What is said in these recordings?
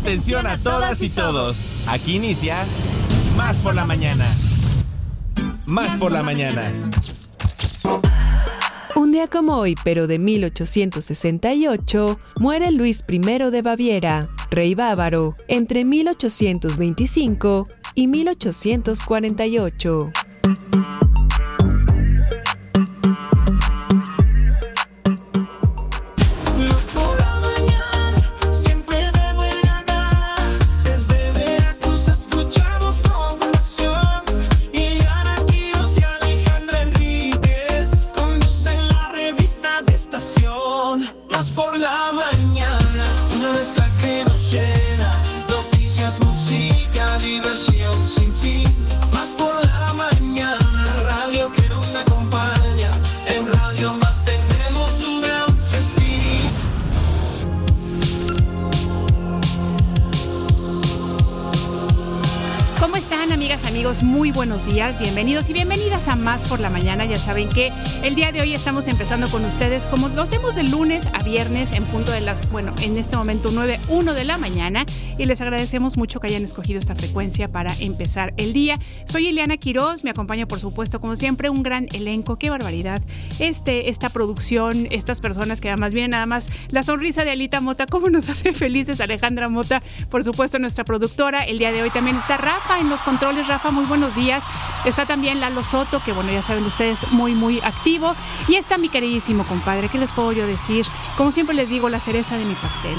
Atención a todas y todos. Aquí inicia Más por la mañana. Más por la mañana. Un día como hoy, pero de 1868, muere Luis I de Baviera, rey bávaro, entre 1825 y 1848. Saben que el día de hoy estamos empezando con ustedes como lo hacemos de lunes a viernes en punto de las, bueno, en este momento 9.1 de la mañana y les agradecemos mucho que hayan escogido esta frecuencia para empezar el día. Soy Eliana Quiroz, me acompaña por supuesto como siempre un gran elenco, qué barbaridad. Este, esta producción, estas personas que además vienen nada más la sonrisa de Alita Mota, cómo nos hace felices Alejandra Mota, por supuesto nuestra productora. El día de hoy también está Rafa en los controles, Rafa, muy buenos días. Está también Lalo Soto, que bueno, ya saben ustedes, muy, muy activo. Y está mi queridísimo compadre, ¿qué les puedo yo decir? Como siempre les digo, la cereza de mi pastel.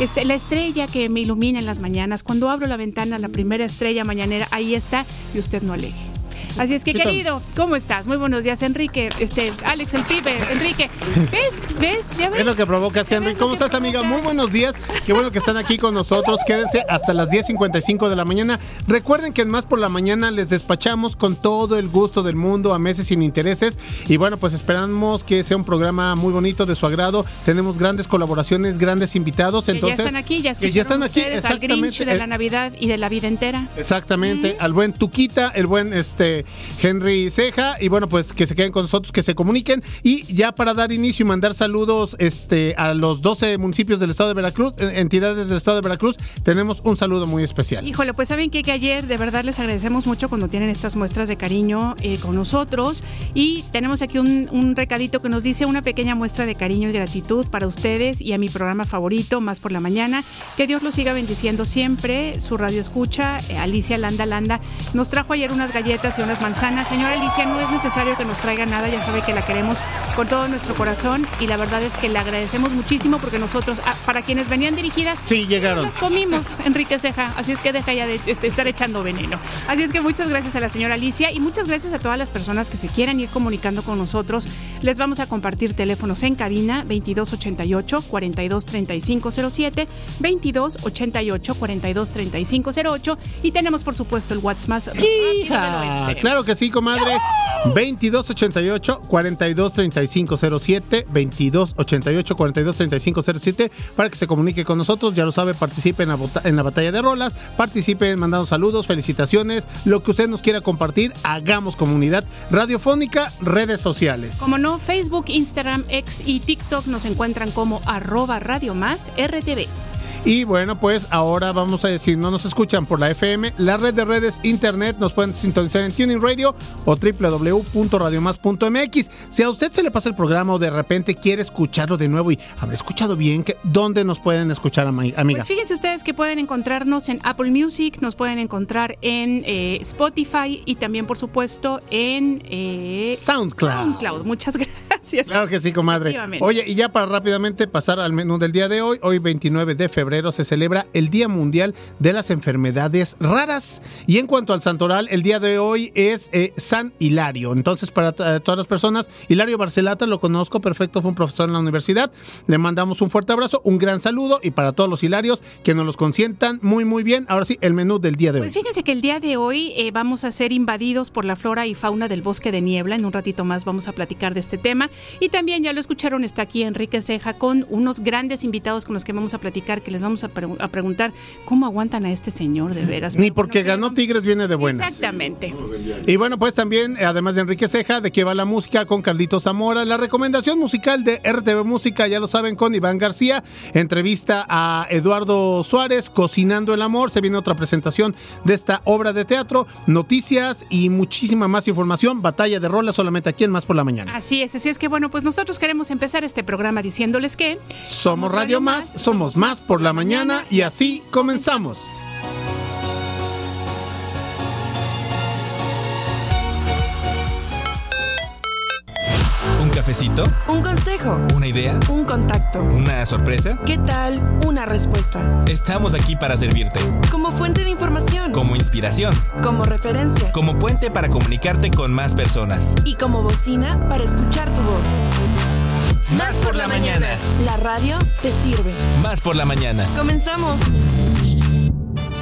Este, la estrella que me ilumina en las mañanas, cuando abro la ventana, la primera estrella mañanera, ahí está, y usted no aleje. Así es que, querido, ¿cómo estás? Muy buenos días, Enrique. Este, Alex, el pibe, Enrique. ¿Ves? ¿Ves? ¿Ya ves? Es lo que provocas, Henry. ¿Cómo estás, amiga? Muy buenos días. Qué bueno que están aquí con nosotros. Quédense hasta las 10.55 de la mañana. Recuerden que en Más por la Mañana les despachamos con todo el gusto del mundo a meses sin intereses. Y bueno, pues esperamos que sea un programa muy bonito, de su agrado. Tenemos grandes colaboraciones, grandes invitados. Entonces, ya están aquí, ya, que ya están aquí. Exactamente. Al de la Navidad y de la vida entera. Exactamente. Al buen Tuquita, el buen este Henry Ceja. Y bueno, pues que se queden con nosotros, que se comuniquen. Y ya para dar inicio y mandar saludos este, a los 12 municipios del estado de Veracruz, entidades del estado de Veracruz, tenemos un saludo muy especial. Híjole, pues saben que, que ayer de verdad les agradecemos mucho cuando tienen estas muestras de cariño eh, con nosotros. Y tenemos aquí un, un recadito que nos dice una pequeña muestra de cariño y gratitud para ustedes y a mi programa favorito, Más por la Mañana. Que Dios los siga bendiciendo siempre. Su radio escucha, eh, Alicia Landa Landa, nos trajo ayer unas galletas y unas manzanas Señora Alicia, no es necesario que nos traiga nada, ya sabe que la queremos con todo nuestro corazón y la verdad es que le agradecemos muchísimo porque nosotros, ah, para quienes venían dirigidas, sí, llegaron. Las comimos, Enrique Ceja, así es que deja ya de, este, estar echando veneno. Así es que muchas gracias a la señora Alicia y muchas gracias a todas las personas que se quieran ir comunicando con nosotros. Les vamos a compartir teléfonos en cabina 2288 423507, 2288 423508 y tenemos por supuesto el WhatsApp más Hija, Claro que sí comadre. 2288 423507 2288 423507 para que se comunique con nosotros. Ya lo sabe, participe en la, en la batalla de rolas, participe mandando saludos, felicitaciones, lo que usted nos quiera compartir, hagamos comunidad radiofónica, redes sociales. Como no, Facebook, Instagram, X y TikTok nos encuentran como arroba radio más RTV. Y bueno, pues ahora vamos a decir, no nos escuchan por la FM, la red de redes internet nos pueden sintonizar en Tuning Radio o www.radiomás.mx. Si a usted se le pasa el programa o de repente quiere escucharlo de nuevo y habrá escuchado bien, ¿dónde nos pueden escuchar, amiga? Pues fíjense ustedes que pueden encontrarnos en Apple Music, nos pueden encontrar en eh, Spotify y también, por supuesto, en eh, SoundCloud. SoundCloud. Muchas gracias. Claro que sí, comadre. Oye, y ya para rápidamente pasar al menú del día de hoy, hoy 29 de febrero se celebra el Día Mundial de las Enfermedades Raras. Y en cuanto al santoral, el día de hoy es eh, San Hilario. Entonces, para todas las personas, Hilario Barcelata lo conozco perfecto, fue un profesor en la universidad. Le mandamos un fuerte abrazo, un gran saludo y para todos los Hilarios que nos los consientan muy, muy bien. Ahora sí, el menú del día de pues hoy. Pues fíjense que el día de hoy eh, vamos a ser invadidos por la flora y fauna del bosque de niebla. En un ratito más vamos a platicar de este tema. Y también ya lo escucharon, está aquí Enrique Ceja con unos grandes invitados con los que vamos a platicar, que les vamos a, preguntar cómo aguantan a este señor de veras. Ni porque ganó Tigres viene de buenas. Exactamente. Y bueno, pues también, además de Enrique Ceja, de qué va la música con Carlito Zamora, la recomendación musical de RTV Música, ya lo saben, con Iván García, entrevista a Eduardo Suárez, Cocinando el Amor, se viene otra presentación de esta obra de teatro, noticias y muchísima más información, batalla de rolas solamente aquí en Más por la Mañana. Así es, así es que bueno, pues nosotros queremos empezar este programa diciéndoles que somos Radio Más, somos Más por la Mañana y así comenzamos. cafecito? ¿Un consejo? ¿Una idea? ¿Un contacto? ¿Una sorpresa? ¿Qué tal? ¿Una respuesta? Estamos aquí para servirte. Como fuente de información. Como inspiración. Como referencia. Como puente para comunicarte con más personas. Y como bocina para escuchar tu voz. Más por la mañana. La radio te sirve. Más por la mañana. Comenzamos.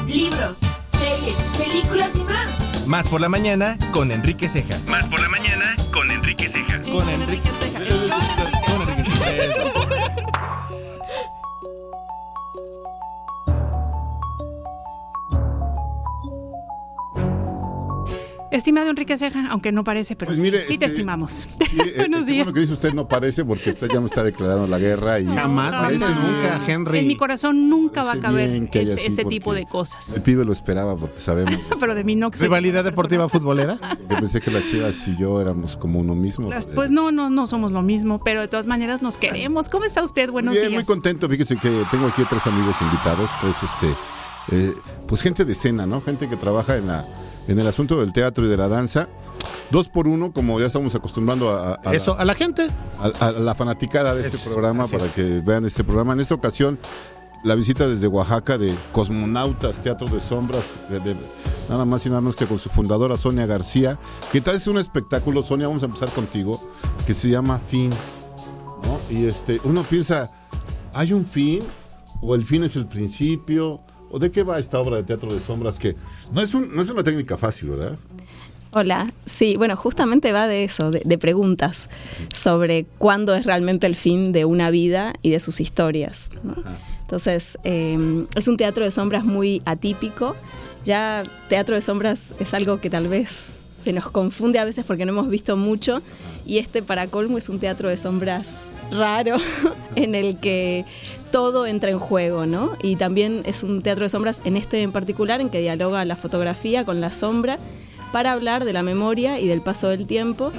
Libros, series, películas y más. Más por la mañana con Enrique Ceja. Más por la mañana con Enrique Ceja. Con Enrique Ceja. Con Enrique Ceja. Estimado Enrique Ceja, aunque no parece, pero pues sí, te este, estimamos. Buenos días. Bueno, que dice usted no parece porque usted ya me está declarando la guerra y jamás parece nunca, Henry. En mi corazón nunca va a caber ese, tipo de cosas. El pibe lo esperaba porque sabemos. pero de mí no. ¿Rivalidad deportiva futbolera? Yo pensé que las Chivas y yo éramos como uno mismo. Pues no, no, no somos lo mismo, pero de todas maneras nos queremos. ¿Cómo está usted? Buenos Bien, días. Muy contento. Fíjese que tengo aquí tres amigos invitados, tres este, eh, pues gente de escena, ¿no? Gente que trabaja en la en el asunto del teatro y de la danza. Dos por uno, como ya estamos acostumbrando a, eso, a la gente, a, la fanaticada de este programa para que vean este programa. En esta ocasión, la visita desde Oaxaca de Cosmonautas, Teatro de Sombras, nada más y nada menos que con su fundadora Sonia García, que tal es un espectáculo, Sonia, vamos a empezar contigo, que se llama Fin. Y este, uno piensa, ¿hay un fin? ¿O el fin es el principio? ¿O de qué va esta obra de teatro de sombras? Que no es, no es una técnica fácil, ¿verdad? Hola, sí, bueno, justamente va de eso, de, preguntas sobre cuándo es realmente el fin de una vida y de sus historias. Entonces, em, es un teatro de sombras muy atípico. Ya teatro de sombras es algo que tal vez se nos confunde a veces porque no hemos visto mucho y este para colmo es un teatro de sombras raro en el que todo entra en juego, ¿no? Y también es un teatro de sombras en este en particular en que dialoga la fotografía con la sombra para hablar de la memoria y del paso del tiempo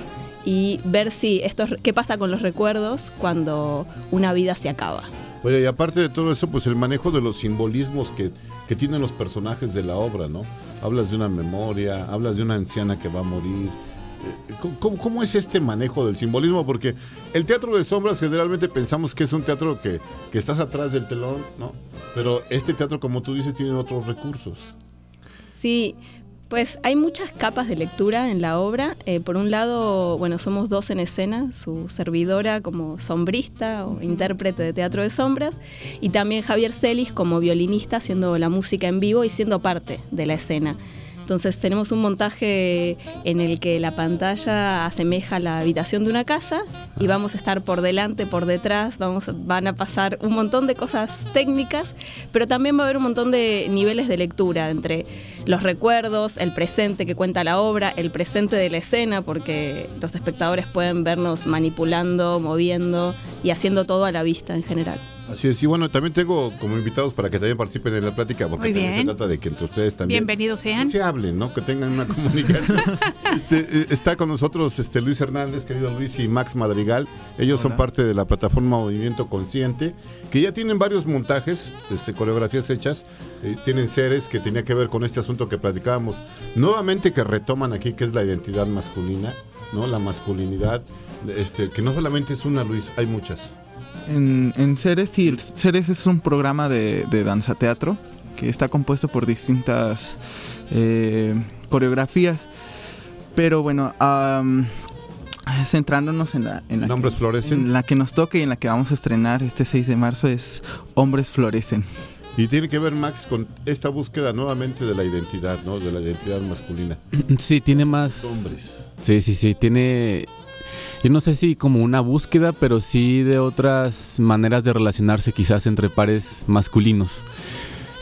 y ver si esto qué pasa con los recuerdos cuando una vida se acaba. Oye, y aparte de todo eso, pues el manejo de los simbolismos que, que tienen los personajes de la obra, ¿no? Hablas de una memoria, hablas de una anciana que va a morir, ¿Cómo, es este manejo del simbolismo? Porque el teatro de sombras generalmente pensamos que es un teatro que, estás atrás del telón, ¿no? Pero este teatro, como tú dices, tiene otros recursos. Sí, pues hay muchas capas de lectura en la obra. Eh, por un lado, bueno, somos dos en escena, su servidora como sombrista o intérprete de teatro de sombras, y también Javier Celis como violinista haciendo la música en vivo y siendo parte de la escena. Entonces tenemos un montaje en el que la pantalla asemeja la habitación de una casa y vamos a estar por delante, por detrás, vamos, van a pasar un montón de cosas técnicas, pero también va a haber un montón de niveles de lectura entre los recuerdos, el presente que cuenta la obra, el presente de la escena, porque los espectadores pueden vernos manipulando, moviendo y haciendo todo a la vista en general. Así es, y bueno, también tengo como invitados para que también participen en la plática, porque también se trata de que entre ustedes también Bienvenidos sean. se hablen, ¿no? Que tengan una comunicación. Este, eh, está con nosotros este Luis Hernández, querido Luis, y Max Madrigal. Ellos son parte de la plataforma Movimiento Consciente, que ya tienen varios montajes, este, coreografías hechas, eh, tienen seres que tenía que ver con este asunto que platicábamos. Nuevamente que retoman aquí, que es la identidad masculina, ¿no? La masculinidad, este, que no solamente es una, Luis, hay muchas. En, en Ceres, sí, Ceres es un programa de, danza teatro que está compuesto por distintas eh, coreografías. Pero bueno, centrándonos en la, en, la que, en la que nos toca y en la que vamos a estrenar este 6 de marzo es Hombres Florecen. Y tiene que ver, Max, con esta búsqueda nuevamente de la identidad, ¿no? De la identidad masculina. Sí, tiene más... Hombres. Sí, sí, sí, tiene yo no sé si como una búsqueda, pero sí de otras maneras de relacionarse quizás entre pares masculinos.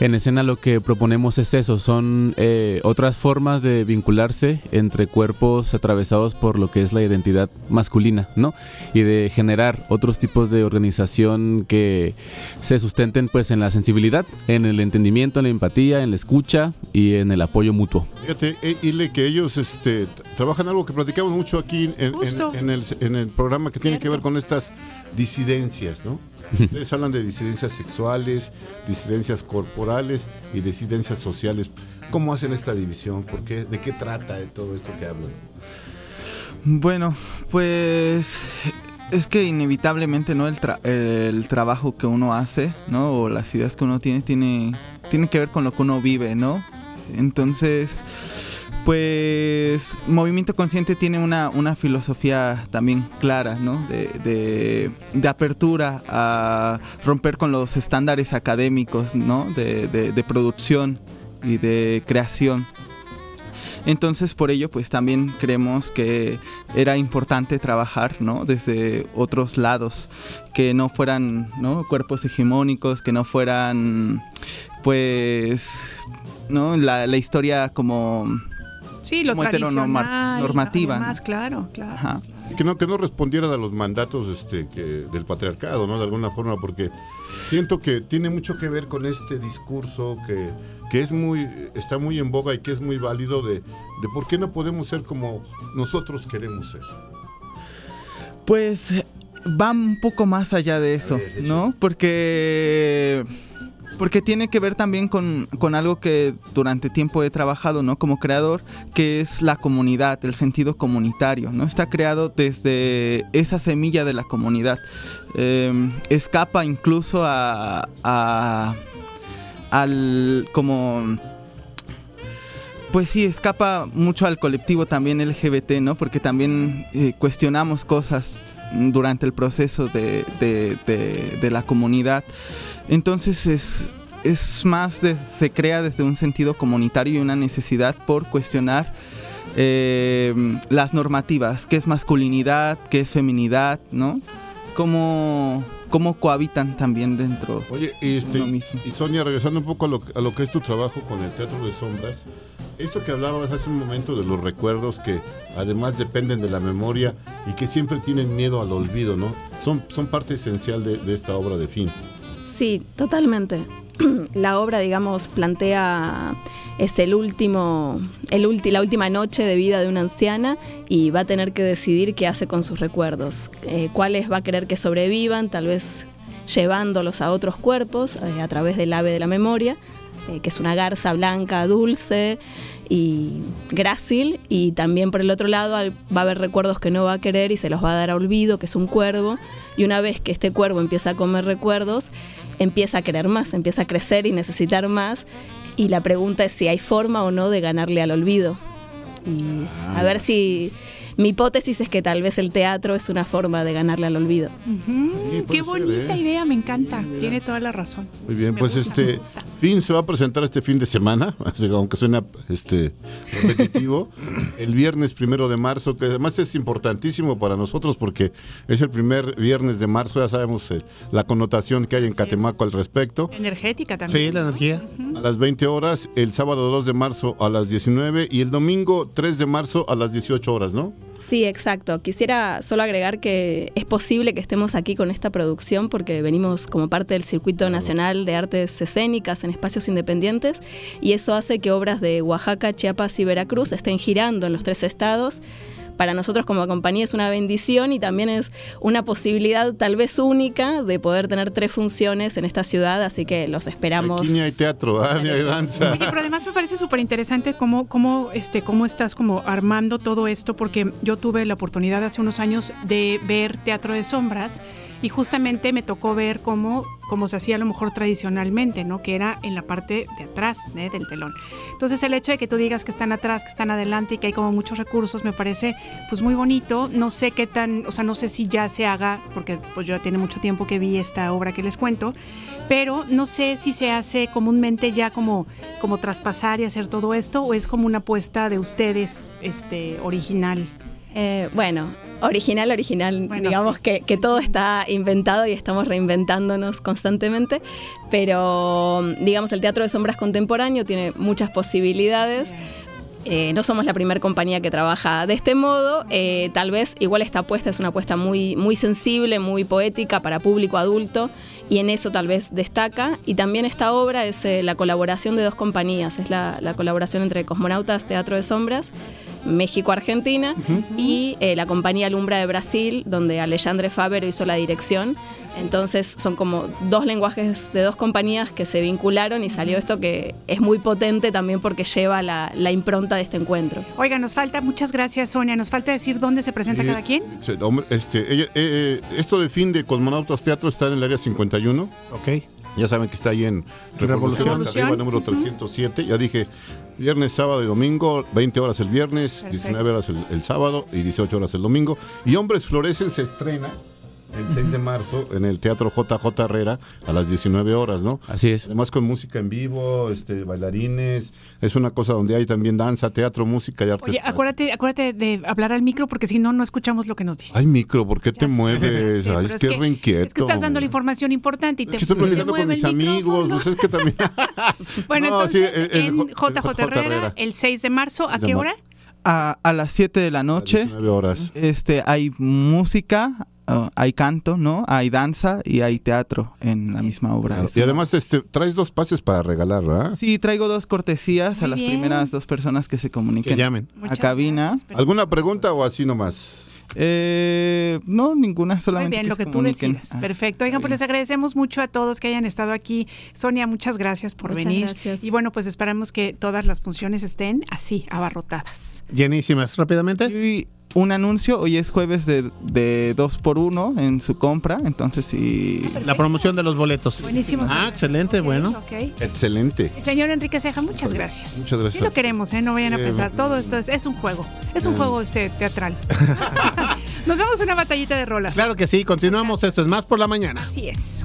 En escena lo que proponemos es eso, son eh, otras formas de vincularse entre cuerpos atravesados por lo que es la identidad masculina, ¿no? Y de generar otros tipos de organización que se sustenten pues en la sensibilidad, en el entendimiento, en la empatía, en la escucha y en el apoyo mutuo. Fíjate, eh, que ellos este, trabajan algo que platicamos mucho aquí en, el, en el programa que tiene que ver con estas disidencias, ¿no? Ustedes hablan de disidencias sexuales, disidencias corporales y disidencias sociales. ¿Cómo hacen esta división? ¿Por qué? ¿De qué trata de todo esto que hablan? Bueno, pues es que inevitablemente no el, el, trabajo que uno hace, ¿no? O las ideas que uno tiene tiene tiene que ver con lo que uno vive, ¿no? Entonces, pues Movimiento Consciente tiene una, filosofía también clara, ¿no? De, apertura a romper con los estándares académicos, ¿no? De, producción y de creación. Entonces por ello pues también creemos que era importante trabajar ¿no? desde otros lados, que no fueran ¿no? cuerpos hegemónicos, que no fueran pues ¿no? la, la historia como Sí, lo heteronormativa. Más, claro, claro. Que no, que no respondieran a los mandatos este, que, del patriarcado, ¿no? De alguna forma, porque siento que tiene mucho que ver con este discurso que, que es muy, está muy en boga y que es muy válido de, de por qué no podemos ser como nosotros queremos ser. Pues va un poco más allá de eso, ¿no? Porque porque tiene que ver también con, algo que durante tiempo he trabajado, ¿no? Como creador, que es la comunidad, el sentido comunitario, ¿no? Está creado desde esa semilla de la comunidad. Em, escapa incluso a, al como pues sí, escapa mucho al colectivo también LGBT, ¿no? Porque también eh, cuestionamos cosas durante el proceso de, de la comunidad. Entonces es, es más, se crea desde un sentido comunitario y una necesidad por cuestionar eh, las normativas, qué es masculinidad, qué es feminidad, ¿no? Cómo, cómo cohabitan también dentro Oye, este, Y Sonia, regresando un poco a lo, a lo que es tu trabajo con el Teatro de Sombras, esto que hablabas hace un momento de los recuerdos que además dependen de la memoria y que siempre tienen miedo al olvido, ¿no? Son, son parte esencial de, de esta obra de fin. Sí, totalmente. La obra, digamos, plantea es el último, el la última noche de vida de una anciana y va a tener que decidir qué hace con sus recuerdos, eh, cuáles va a querer que sobrevivan, tal vez llevándolos a otros cuerpos eh, a través del ave de la memoria, eh, que es una garza blanca, dulce y grácil, y también por el otro lado va a haber recuerdos que no va a querer y se los va a dar a olvido, que es un cuervo, y una vez que este cuervo empieza a comer recuerdos, empieza a querer más, empieza a crecer y necesitar más. Y la pregunta es si hay forma o no de ganarle al olvido. Y a ver si mi hipótesis es que tal vez el teatro es una forma de ganarle al olvido. Qué bonita ¿eh? idea, me encanta. Tiene toda la razón. Muy bien, pues este fin se va a presentar este fin de semana, aunque suena este repetitivo, el viernes primero de marzo, que además es importantísimo para nosotros porque es el primer viernes de marzo, ya sabemos eh, la connotación que hay en Catemaco al respecto. Energética también. Sí, la energía. A las 20 horas, el sábado 2 de marzo a las 19 y el domingo 3 de marzo a las 18 horas, ¿no? Sí, exacto. Quisiera solo agregar que es posible que estemos aquí con esta producción porque venimos como parte del Circuito Nacional de Artes Escénicas en espacios independientes y eso hace que obras de Oaxaca, Chiapas y Veracruz estén girando en los tres estados para nosotros como compañía es una bendición y también es una posibilidad tal vez única de poder tener tres funciones en esta ciudad, así que los esperamos. Aquí ni hay teatro, ¿ah? ni hay danza. pero además me parece súper interesante cómo, cómo, este, cómo estás como armando todo esto, porque yo tuve la oportunidad hace unos años de ver Teatro de Sombras y justamente me tocó ver cómo, cómo se hacía a lo mejor tradicionalmente, ¿no? Que era en la parte de atrás ¿eh? del telón. Entonces el hecho de que tú digas que están atrás, que están adelante y que hay como muchos recursos me parece pues muy bonito. No sé qué tan, o sea, no sé si ya se haga, porque pues ya tiene mucho tiempo que vi esta obra que les cuento, pero no sé si se hace comúnmente ya como, como traspasar y hacer todo esto o es como una apuesta de ustedes este, original. Eh, bueno, Original, original. Digamos que, que, todo está inventado y estamos reinventándonos constantemente, pero digamos el teatro de sombras contemporáneo tiene muchas posibilidades. Eh, no somos la primera compañía que trabaja de este modo. Eh, tal vez igual esta apuesta es una apuesta muy, muy sensible, muy poética para público adulto y en eso tal vez destaca. Y también esta obra es eh, la colaboración de dos compañías, es la, la, colaboración entre Cosmonautas Teatro de Sombras, México-Argentina, y la compañía Lumbra de Brasil, donde Alejandre Fabero hizo la dirección. Entonces son como dos lenguajes de dos compañías que se vincularon y salió esto que es muy potente también porque lleva la, impronta de este encuentro. Oiga, nos falta, muchas gracias Sonia, nos falta decir dónde se presenta cada quien. Este, eh, eh, esto de fin de Cosmonautas Teatro está en el área 51. Ok. Ya saben que está ahí en Revolución, arriba, número 307. Ya dije, viernes, sábado y domingo, 20 horas el viernes, 19 horas el, el, sábado y 18 horas el domingo. Y Hombres Florecen se estrena el 6 de marzo en el Teatro JJ Herrera a las 19 horas, ¿no? Así es. Además con música en vivo, este, bailarines, es una cosa donde hay también danza, teatro, música y arte. Oye, acuérdate, acuérdate de hablar al micro porque si no, no escuchamos lo que nos dices. Ay, micro, ¿por qué te mueves? Ay, es, que, reinquieto. Es que estás dando la información importante y te, es que estoy platicando con mis amigos, pues es que también... bueno, entonces, en JJ, Herrera, el 6 de marzo, ¿a qué hora? A, a, las 7 de la noche. 19 horas. Este, hay música, uh, hay canto, ¿no? Hay danza y hay teatro en la misma obra. Claro. Y además este, traes dos pases para regalar, ¿verdad? Sí, traigo dos cortesías Muy a las bien. primeras dos personas que se comuniquen que llamen. a Muchas cabina. Gracias, ¿Alguna pregunta o así nomás? Eh, no, ninguna, solamente. Muy bien, lo que tú decidas. Ah, Perfecto. Oigan, pues les agradecemos mucho a todos que hayan estado aquí. Sonia, muchas gracias por muchas venir. Gracias. Y bueno, pues esperamos que todas las funciones estén así, abarrotadas. Llenísimas. Rápidamente. Y un anuncio, hoy es jueves de, de dos por uno en su compra, entonces sí. La promoción de los boletos. Buenísimo. Ah, señor. excelente, bueno. ok. Excelente. El señor Enrique Ceja, muchas gracias. Muchas gracias. Sí lo queremos, ¿eh? No vayan a Eh, pensar. Todo esto es, es un juego. Es un Eh. juego este teatral. Nos vemos una batallita de rolas. Claro que sí, continuamos. Esto es más por la mañana. Así es.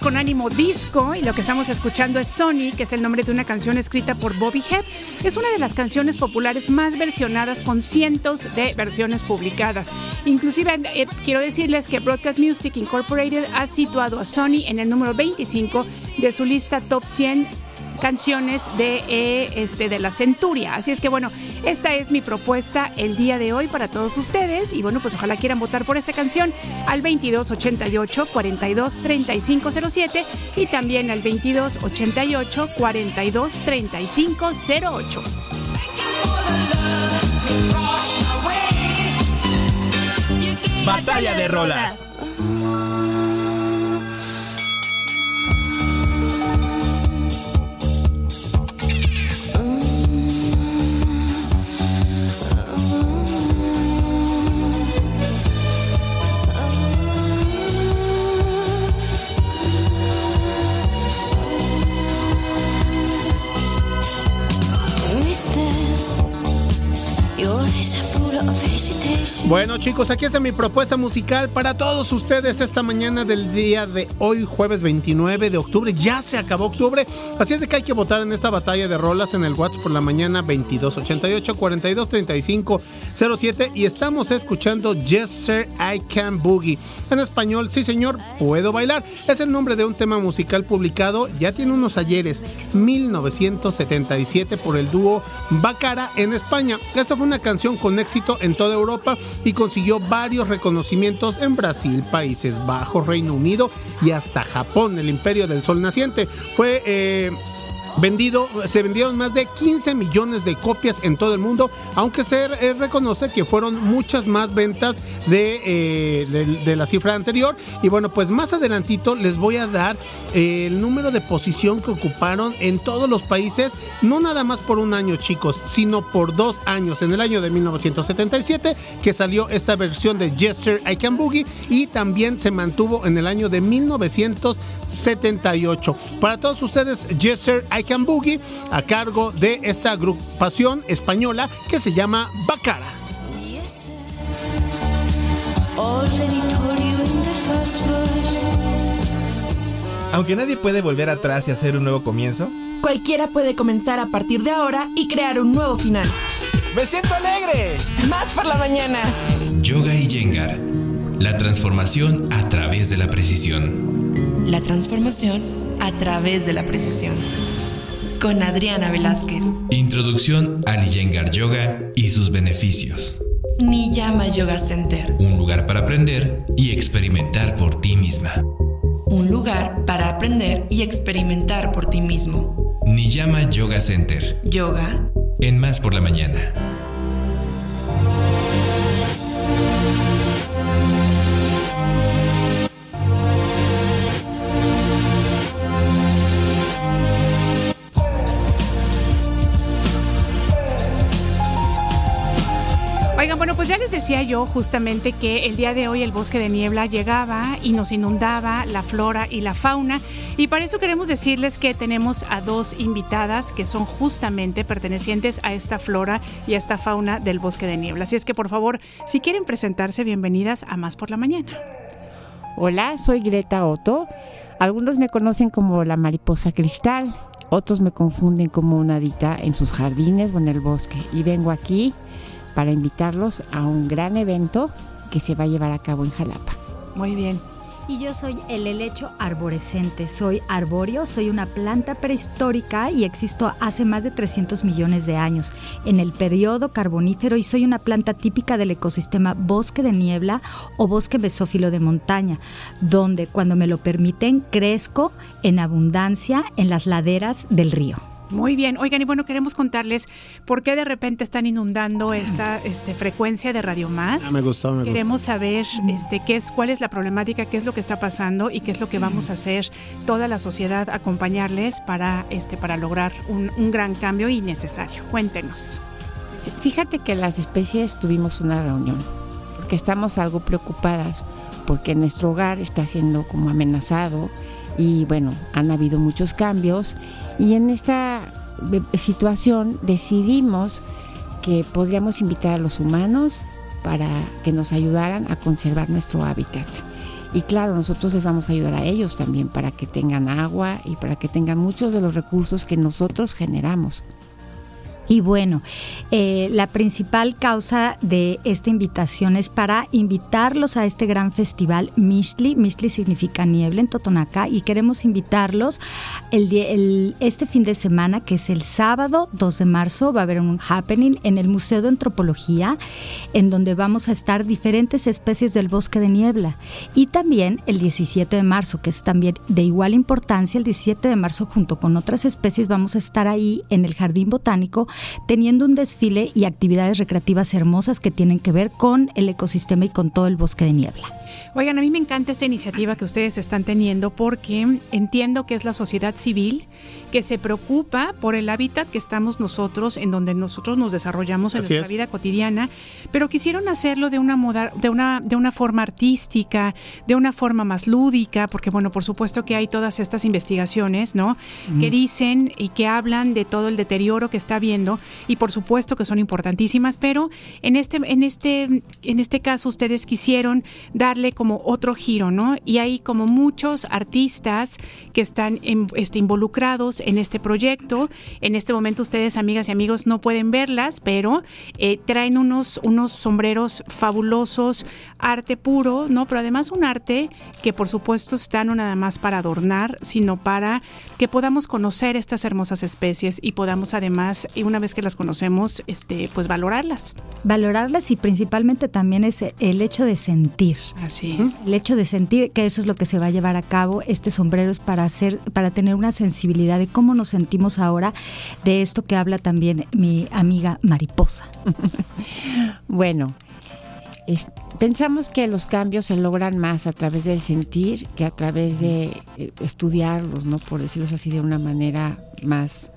Con ánimo disco y lo que estamos escuchando es Sony, que es el nombre de una canción escrita por Bobby Hebb. Es una de las canciones populares más versionadas con cientos de versiones publicadas. Inclusive eh, quiero decirles que Broadcast Music Incorporated ha situado a Sony en el número 25 de su lista top 100 canciones de, eh, este, de la Centuria. Así es que bueno, esta es mi propuesta el día de hoy para todos ustedes y bueno, pues ojalá quieran votar por esta canción al 2288 42 3507 y también al 2288 42 3508. Batalla de rolas. Bueno chicos, aquí está mi propuesta musical para todos ustedes esta mañana del día de hoy, jueves 29 de octubre. Ya se acabó octubre, así es de que hay que votar en esta batalla de rolas en el WhatsApp por la mañana 2288 4235 07 y estamos escuchando Yes Sir I Can Boogie. En español, sí señor, puedo bailar. Es el nombre de un tema musical publicado, ya tiene unos ayeres, 1977 por el dúo Bacara en España. Esta fue una canción con éxito en toda Europa y consiguió varios reconocimientos en Brasil, Países Bajos, Reino Unido y hasta Japón, el imperio del sol naciente. Fue... eh, vendido, se vendieron más de 15 millones de copias en todo el mundo, aunque se eh, reconoce que fueron muchas más ventas de, de, la cifra anterior. Y bueno, pues más adelantito les voy a dar el número de posición que ocuparon en todos los países, no nada más por un año chicos, sino por dos años. En el año de 1977 que salió esta versión de Yes I Can Boogie y también se mantuvo en el año de 1978. Para todos ustedes, Yes I Can Boogie a cargo de esta agrupación española que se llama Bacara. Aunque nadie puede volver atrás y hacer un nuevo comienzo, cualquiera puede comenzar a partir de ahora y crear un nuevo final. ¡Me siento alegre! Más por la mañana. Yoga y Yengar. La transformación a través de la precisión. La transformación a través de la precisión. Con Adriana Velázquez. Introducción al Yengar Yoga y sus beneficios. Niyama Yoga Center. Un lugar para aprender y experimentar por ti misma. Un lugar para aprender y experimentar por ti mismo. Niyama Yoga Center. Yoga. En Más por la Mañana. Pues ya les decía yo justamente que el día de hoy el bosque de niebla llegaba y nos inundaba la flora y la fauna y para eso queremos decirles que tenemos a dos invitadas que son justamente pertenecientes a esta flora y a esta fauna del bosque de niebla. Así es que por favor, si quieren presentarse, bienvenidas a Más por la Mañana. Hola, soy Greta Otto. Algunos me conocen como la mariposa cristal, otros me confunden como una dita en sus jardines o en el bosque. Y vengo aquí para invitarlos a un gran evento que se va a llevar a cabo en Jalapa. Muy bien. Y yo soy el helecho arborescente, soy arbóreo, soy una planta prehistórica y existo hace más de 300 millones de años en el periodo carbonífero y soy una planta típica del ecosistema bosque de niebla o bosque mesófilo de montaña, donde cuando me lo permiten crezco en abundancia en las laderas del río. Muy bien, oigan, y bueno, queremos contarles por qué de repente están inundando esta este, frecuencia de Radio Más. Ah, me gustó, me Queremos saber este, qué es, cuál es la problemática, qué es lo que está pasando y qué es lo que vamos a hacer toda la sociedad, acompañarles para, este, para lograr un, un gran cambio y necesario. Cuéntenos. Fíjate que las especies tuvimos una reunión, porque estamos algo preocupadas, porque nuestro hogar está siendo como amenazado y bueno, han habido muchos cambios y en esta eh, situación decidimos que podríamos invitar a los humanos para que nos ayudaran a conservar nuestro hábitat. Y claro, nosotros les vamos a ayudar a ellos también para que tengan agua y para que tengan muchos de los recursos que nosotros generamos. Y bueno, eh, la principal causa de esta invitación es para invitarlos a este gran festival Mistli. Mistli significa niebla en Totonaca y queremos invitarlos el, este fin de semana, que es el sábado 2 de marzo, va a haber un happening en el Museo de Antropología, en donde vamos a estar diferentes especies del bosque de niebla. Y también el 17 de marzo, que es también de igual importancia, el 17 de marzo junto con otras especies vamos a estar ahí en el Jardín Botánico teniendo un desfile y actividades recreativas hermosas que tienen que ver con el ecosistema y con todo el bosque de niebla. Oigan, a mí me encanta esta iniciativa que ustedes están teniendo porque entiendo que es la sociedad civil que se preocupa por el hábitat que estamos nosotros, en donde nosotros nos desarrollamos en nuestra vida cotidiana, pero quisieron hacerlo de una, moda, de, una, de una forma artística, de una forma más lúdica, porque bueno, por supuesto que hay todas estas investigaciones, ¿no? Que dicen y que hablan de todo el deterioro que está habiendo y por supuesto que son importantísimas, pero en este, en este, en este caso ustedes quisieron darle como otro giro, ¿no? Y hay como muchos artistas que están este, involucrados en este proyecto. En este momento ustedes, amigas y amigos, no pueden verlas, pero eh, traen unos, unos sombreros fabulosos, arte puro, ¿no? Pero además un arte que por supuesto está no nada más para adornar, sino para que podamos conocer estas hermosas especies y podamos además vez que las conocemos, este, pues valorarlas. Valorarlas y principalmente también es el hecho de sentir. Así es. El hecho de sentir que eso es lo que se va a llevar a cabo. Este sombrero es para hacer, para tener una sensibilidad de cómo nos sentimos ahora, de esto que habla también mi amiga Mariposa. bueno, pensamos que los cambios se logran más a través del sentir que a través de eh, estudiarlos, ¿no? Por decirlo así de una manera más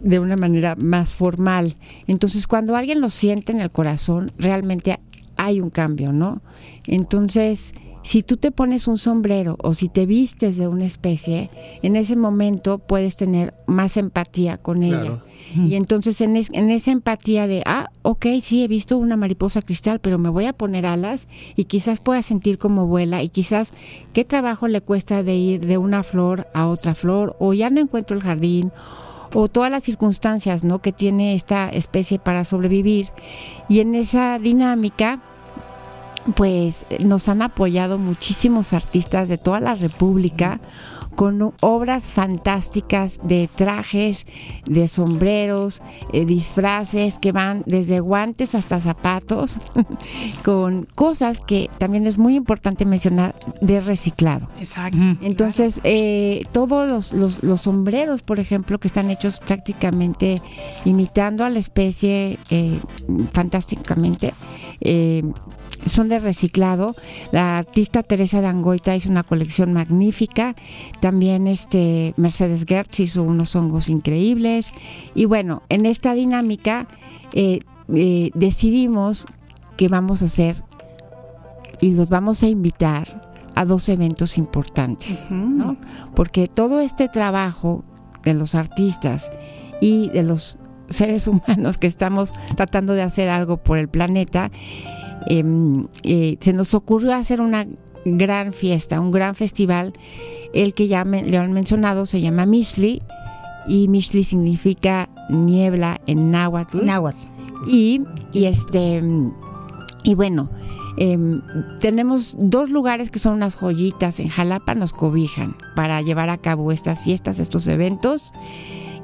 de una manera más formal. Entonces, cuando alguien lo siente en el corazón, realmente hay un cambio, ¿no? Entonces, si tú te pones un sombrero o si te vistes de una especie, en ese momento puedes tener más empatía con ella. Y entonces en, esa empatía de, ah, ok, sí, he visto una mariposa cristal, pero me voy a poner alas y quizás pueda sentir cómo vuela y quizás qué trabajo le cuesta de ir de una flor a otra flor o ya no encuentro el jardín o todas las circunstancias ¿no? que tiene esta especie para sobrevivir. Y en esa dinámica, pues nos han apoyado muchísimos artistas de toda la República con obras fantásticas de trajes, de sombreros, eh, disfraces que van desde guantes hasta zapatos, con cosas que también es muy importante mencionar de reciclado. Exacto. Entonces, eh, todos los, sombreros, por ejemplo, que están hechos prácticamente imitando a la especie eh, fantásticamente, son de reciclado. La artista Teresa Dangoita hizo una colección magnífica. También este Mercedes Gertz hizo unos hongos increíbles. Y bueno, en esta dinámica eh, eh, decidimos que vamos a hacer y los vamos a invitar a dos eventos importantes, Porque todo este trabajo de los artistas y de los seres humanos que estamos tratando de hacer algo por el planeta, Em, eh, se nos ocurrió hacer una gran fiesta, un gran festival. El que ya le han mencionado se llama Mishli y Mishli significa niebla en náhuatl. Y, y este y bueno, em, tenemos dos lugares que son unas joyitas en Jalapa, nos cobijan para llevar a cabo estas fiestas, estos eventos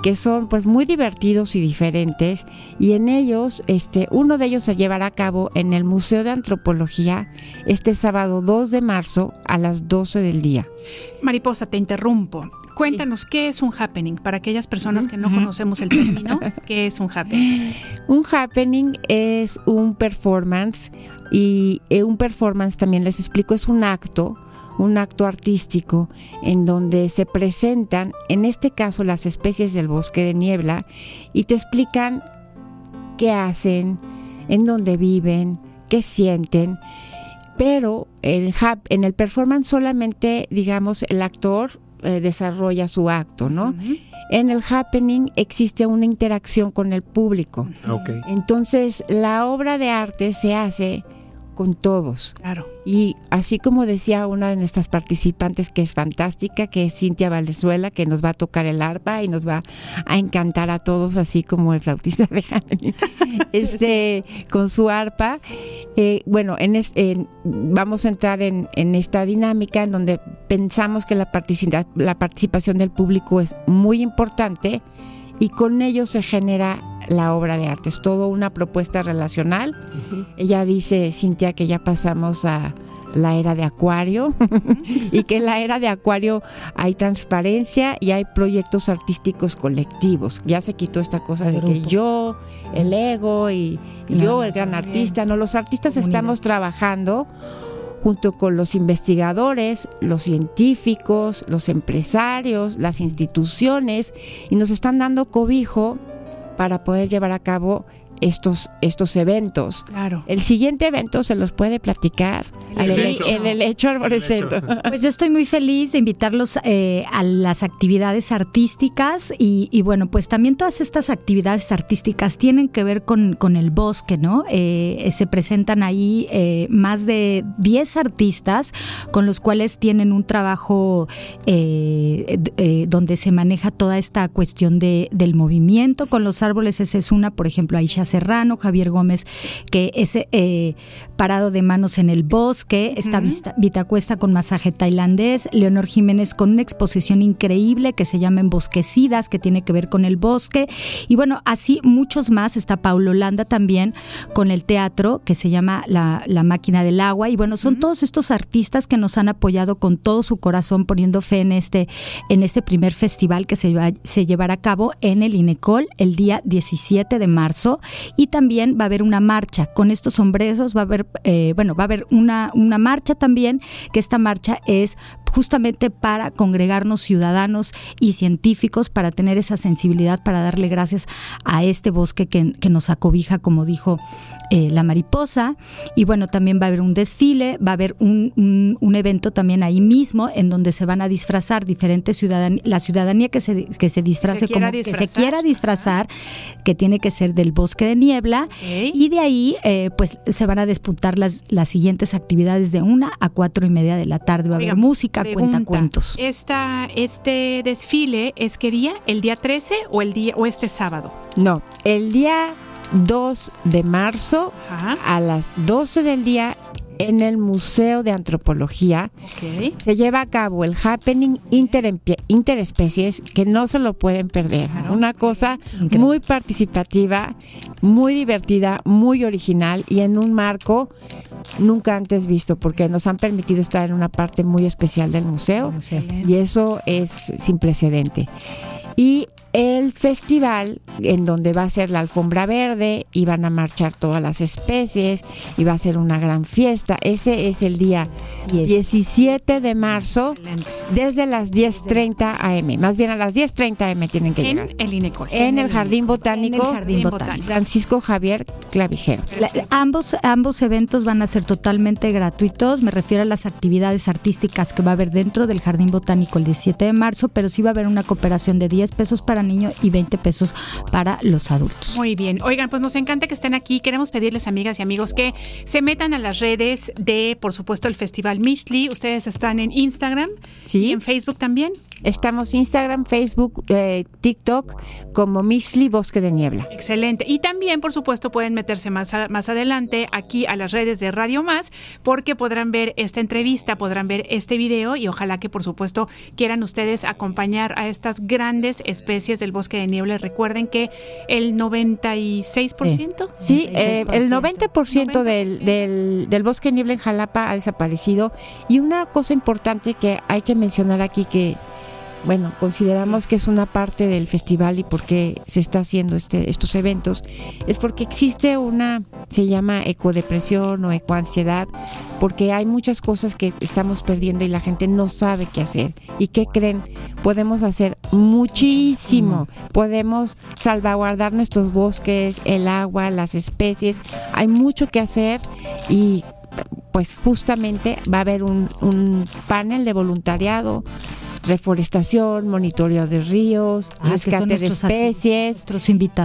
que son pues muy divertidos y diferentes y en ellos este uno de ellos se llevará a cabo en el Museo de Antropología este sábado 2 de marzo a las 12 del día. Mariposa, te interrumpo. Cuéntanos, ¿qué es un happening? Para aquellas personas que no conocemos el término, ¿qué es un happening? Un happening es un performance y eh, un performance también les explico, es un acto un acto artístico en donde se presentan, en este caso, las especies del bosque de niebla y te explican qué hacen, en dónde viven, qué sienten. Pero el en el performance solamente, digamos, el actor eh, desarrolla su acto, ¿no? En el happening existe una interacción con el público. Entonces, la obra de arte se hace con todos. Claro. Y así como decía una de nuestras participantes que es fantástica, que es Cintia Valenzuela, que nos va a tocar el arpa y nos va a encantar a todos, así como el flautista de este, con su arpa. Eh, bueno, en, vamos a entrar en, esta dinámica en donde pensamos que la, la participación del público es muy importante y con ello se genera la obra de arte. Es todo una propuesta relacional. Ella dice, Cintia, que ya pasamos a la era de Acuario y que en la era de Acuario hay transparencia y hay proyectos artísticos colectivos. Ya se quitó esta cosa de que yo, el ego y, yo, el gran artista. No, los artistas estamos trabajando junto con los investigadores, los científicos, los empresarios, las instituciones, y nos están dando cobijo para poder llevar a cabo estos, estos eventos. Claro. El siguiente evento se los puede platicar en el, hecho. En el hecho Pues yo estoy muy feliz de invitarlos eh, a las actividades artísticas y, bueno, pues también todas estas actividades artísticas tienen que ver con, con el bosque, ¿no? Eh, se presentan ahí eh, más de 10 artistas con los cuales tienen un trabajo donde se maneja toda esta cuestión de, del movimiento con los árboles. Esa es una, por ejemplo, Aisha Serrano, Javier Gómez, que es eh, Parado de Manos en el Bosque, esta Vita Cuesta con masaje tailandés, Leonor Jiménez con una exposición increíble que se llama Embosquecidas, que tiene que ver con el bosque, y bueno, así muchos más, está Paulo Landa también con el teatro que se llama La, Máquina del Agua, y bueno, son todos estos artistas que nos han apoyado con todo su corazón poniendo fe en este, en este primer festival que se, se llevará a cabo en el INECOL el día 17 de marzo, y también va a haber una marcha. Con estos sombreros, va a haber eh, bueno, va a haber una, una marcha también, que esta marcha es justamente para congregarnos ciudadanos y científicos, para tener esa sensibilidad, para darle gracias a este bosque que, nos acobija, como dijo eh, la mariposa. Y bueno, también va a haber un desfile, va a haber un, un, evento también ahí mismo en donde se van a disfrazar diferentes ciudadanías, la ciudadanía que se, que se disfrace como que se quiera disfrazar, que tiene que ser del bosque de niebla. Y de ahí, eh, pues se van a disputar las, las siguientes actividades de una a cuatro y media de la tarde. Va a haber música cuenta cuentos. Esta, este desfile es qué día? ¿El día 13 o el día o este sábado? No, el día 2 de marzo a las 12 del día en el Museo de Antropología. Se lleva a cabo el Happening Interespecies que no se lo pueden perder. Una cosa muy participativa, muy divertida, muy original y en un marco nunca antes visto porque nos han permitido estar en una parte muy especial del museo y eso es sin precedente. Y el festival en donde va a ser la alfombra verde y van a marchar todas las especies y va a ser una gran fiesta. Ese es el día 17 de marzo desde las 10.30 am. Más bien a las 10.30 am tienen que llegar. El INECOL. En, el Jardín Botánico, Francisco Javier Clavijero. ambos, ambos eventos van a ser totalmente gratuitos. Me refiero a las actividades artísticas que va a haber dentro del Jardín Botánico el 17 de marzo, pero sí va a haber una cooperación de 10 pesos para niño y 20 pesos para los adultos. Muy bien. Oigan, pues nos encanta que estén aquí. Queremos pedirles, amigas y amigos, que se metan a las redes de, por supuesto, el Festival Mishli. Ustedes están en Instagram y en Facebook también. Estamos Instagram, Facebook, eh, TikTok como Mishli Bosque de Niebla. Excelente. Y también, por supuesto, pueden meterse más, más adelante aquí a las redes de Radio Más porque podrán ver esta entrevista, podrán ver este video y ojalá que, por supuesto, quieran ustedes acompañar a estas grandes especies del bosque de niebla. Recuerden que el 96%. Sí, eh, el 90%, Del, del, del bosque de niebla en Jalapa ha desaparecido. Y una cosa importante que hay que mencionar aquí que bueno, consideramos que es una parte del festival y por qué se está haciendo este, estos eventos, es porque existe una, se llama ecodepresión o ecoansiedad, porque hay muchas cosas que estamos perdiendo y la gente no sabe qué hacer. ¿Y qué creen? Podemos hacer muchísimo. Podemos salvaguardar nuestros bosques, el agua, las especies. Hay mucho que hacer y pues justamente va a haber un, un panel de voluntariado reforestación, monitoreo de ríos, ah, rescate de especies,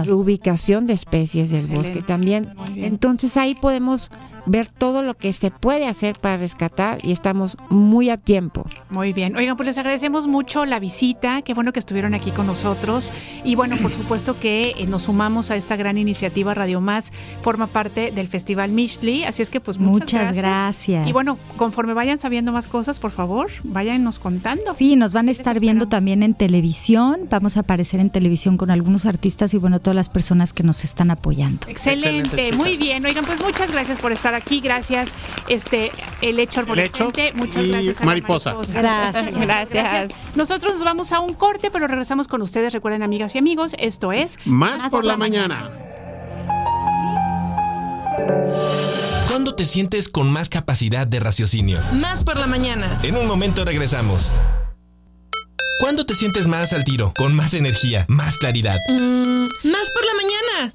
ubicación de especies del bosque también. Entonces ahí podemos ver todo lo que se puede hacer para rescatar y estamos muy a tiempo. Muy bien. Oigan, pues les agradecemos mucho la visita. Qué bueno que estuvieron aquí con nosotros. Y bueno, por supuesto que eh, nos sumamos a esta gran iniciativa Radio Más. Forma parte del Festival Mishli. Así es que pues muchas, gracias. Y bueno, conforme vayan sabiendo más cosas, por favor, váyanos contando. Sí, nos van a estar viendo también en televisión. Vamos a aparecer en televisión con algunos artistas y bueno, todas las personas que nos están apoyando. Excelente, muy bien. Oigan, pues muchas gracias por estar aquí. Gracias, este, el hecho arborescente. Muchas gracias. A mariposa. Gracias. gracias. Nosotros nos vamos a un corte, pero regresamos con ustedes. Recuerden, amigas y amigos, esto es Más, por, la, mañana. ¿Cuándo te sientes con más capacidad de raciocinio? Más por la mañana. En un momento regresamos. ¿Cuándo te sientes más al tiro, con más energía, más claridad? Mm, más por la mañana.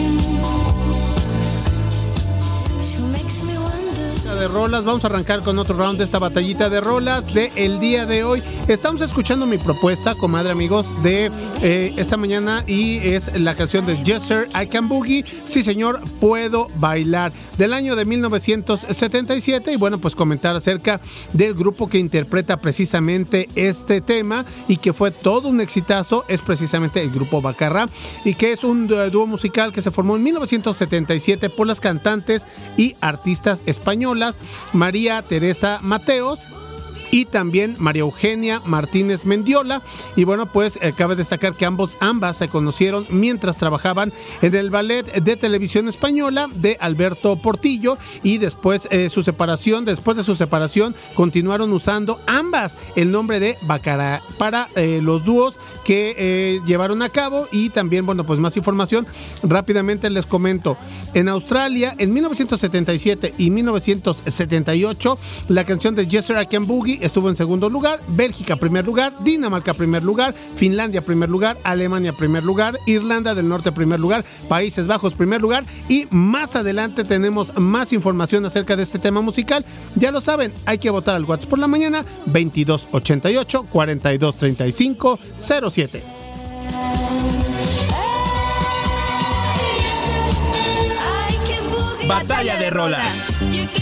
you. De rolas. Vamos a arrancar con otro round de esta batallita de rolas de el día de hoy. Estamos escuchando mi propuesta, comadre amigos, de eh, esta mañana y es la canción de Jesser I Can Boogie. Sí, señor, puedo bailar. Del año de 1977. Y bueno, pues comentar acerca del grupo que interpreta precisamente este tema y que fue todo un exitazo. Es precisamente el grupo Bacarra y que es un dúo musical que se formó en 1977 por las cantantes y artistas españolas María Teresa Mateos y también María Eugenia Martínez Mendiola. Y bueno, pues eh, cabe destacar que ambos, ambas se conocieron mientras trabajaban en el ballet de televisión española de Alberto Portillo y después eh, su separación, después de su separación, continuaron usando ambas el nombre de Bacara para eh, los dúos que llevaron a cabo y también, bueno, pues más información. Rápidamente les comento. En Australia, en 1977 y 1978, la canción de Jesser Can Boogie estuvo en segundo lugar, Bélgica primer lugar, Dinamarca primer lugar, Finlandia primer lugar, Alemania primer lugar, Irlanda del Norte primer lugar, Países Bajos primer lugar y más adelante tenemos más información acerca de este tema musical. Ya lo saben, hay que votar al WhatsApp por la mañana 2288 4235 07. Batalla de rolas.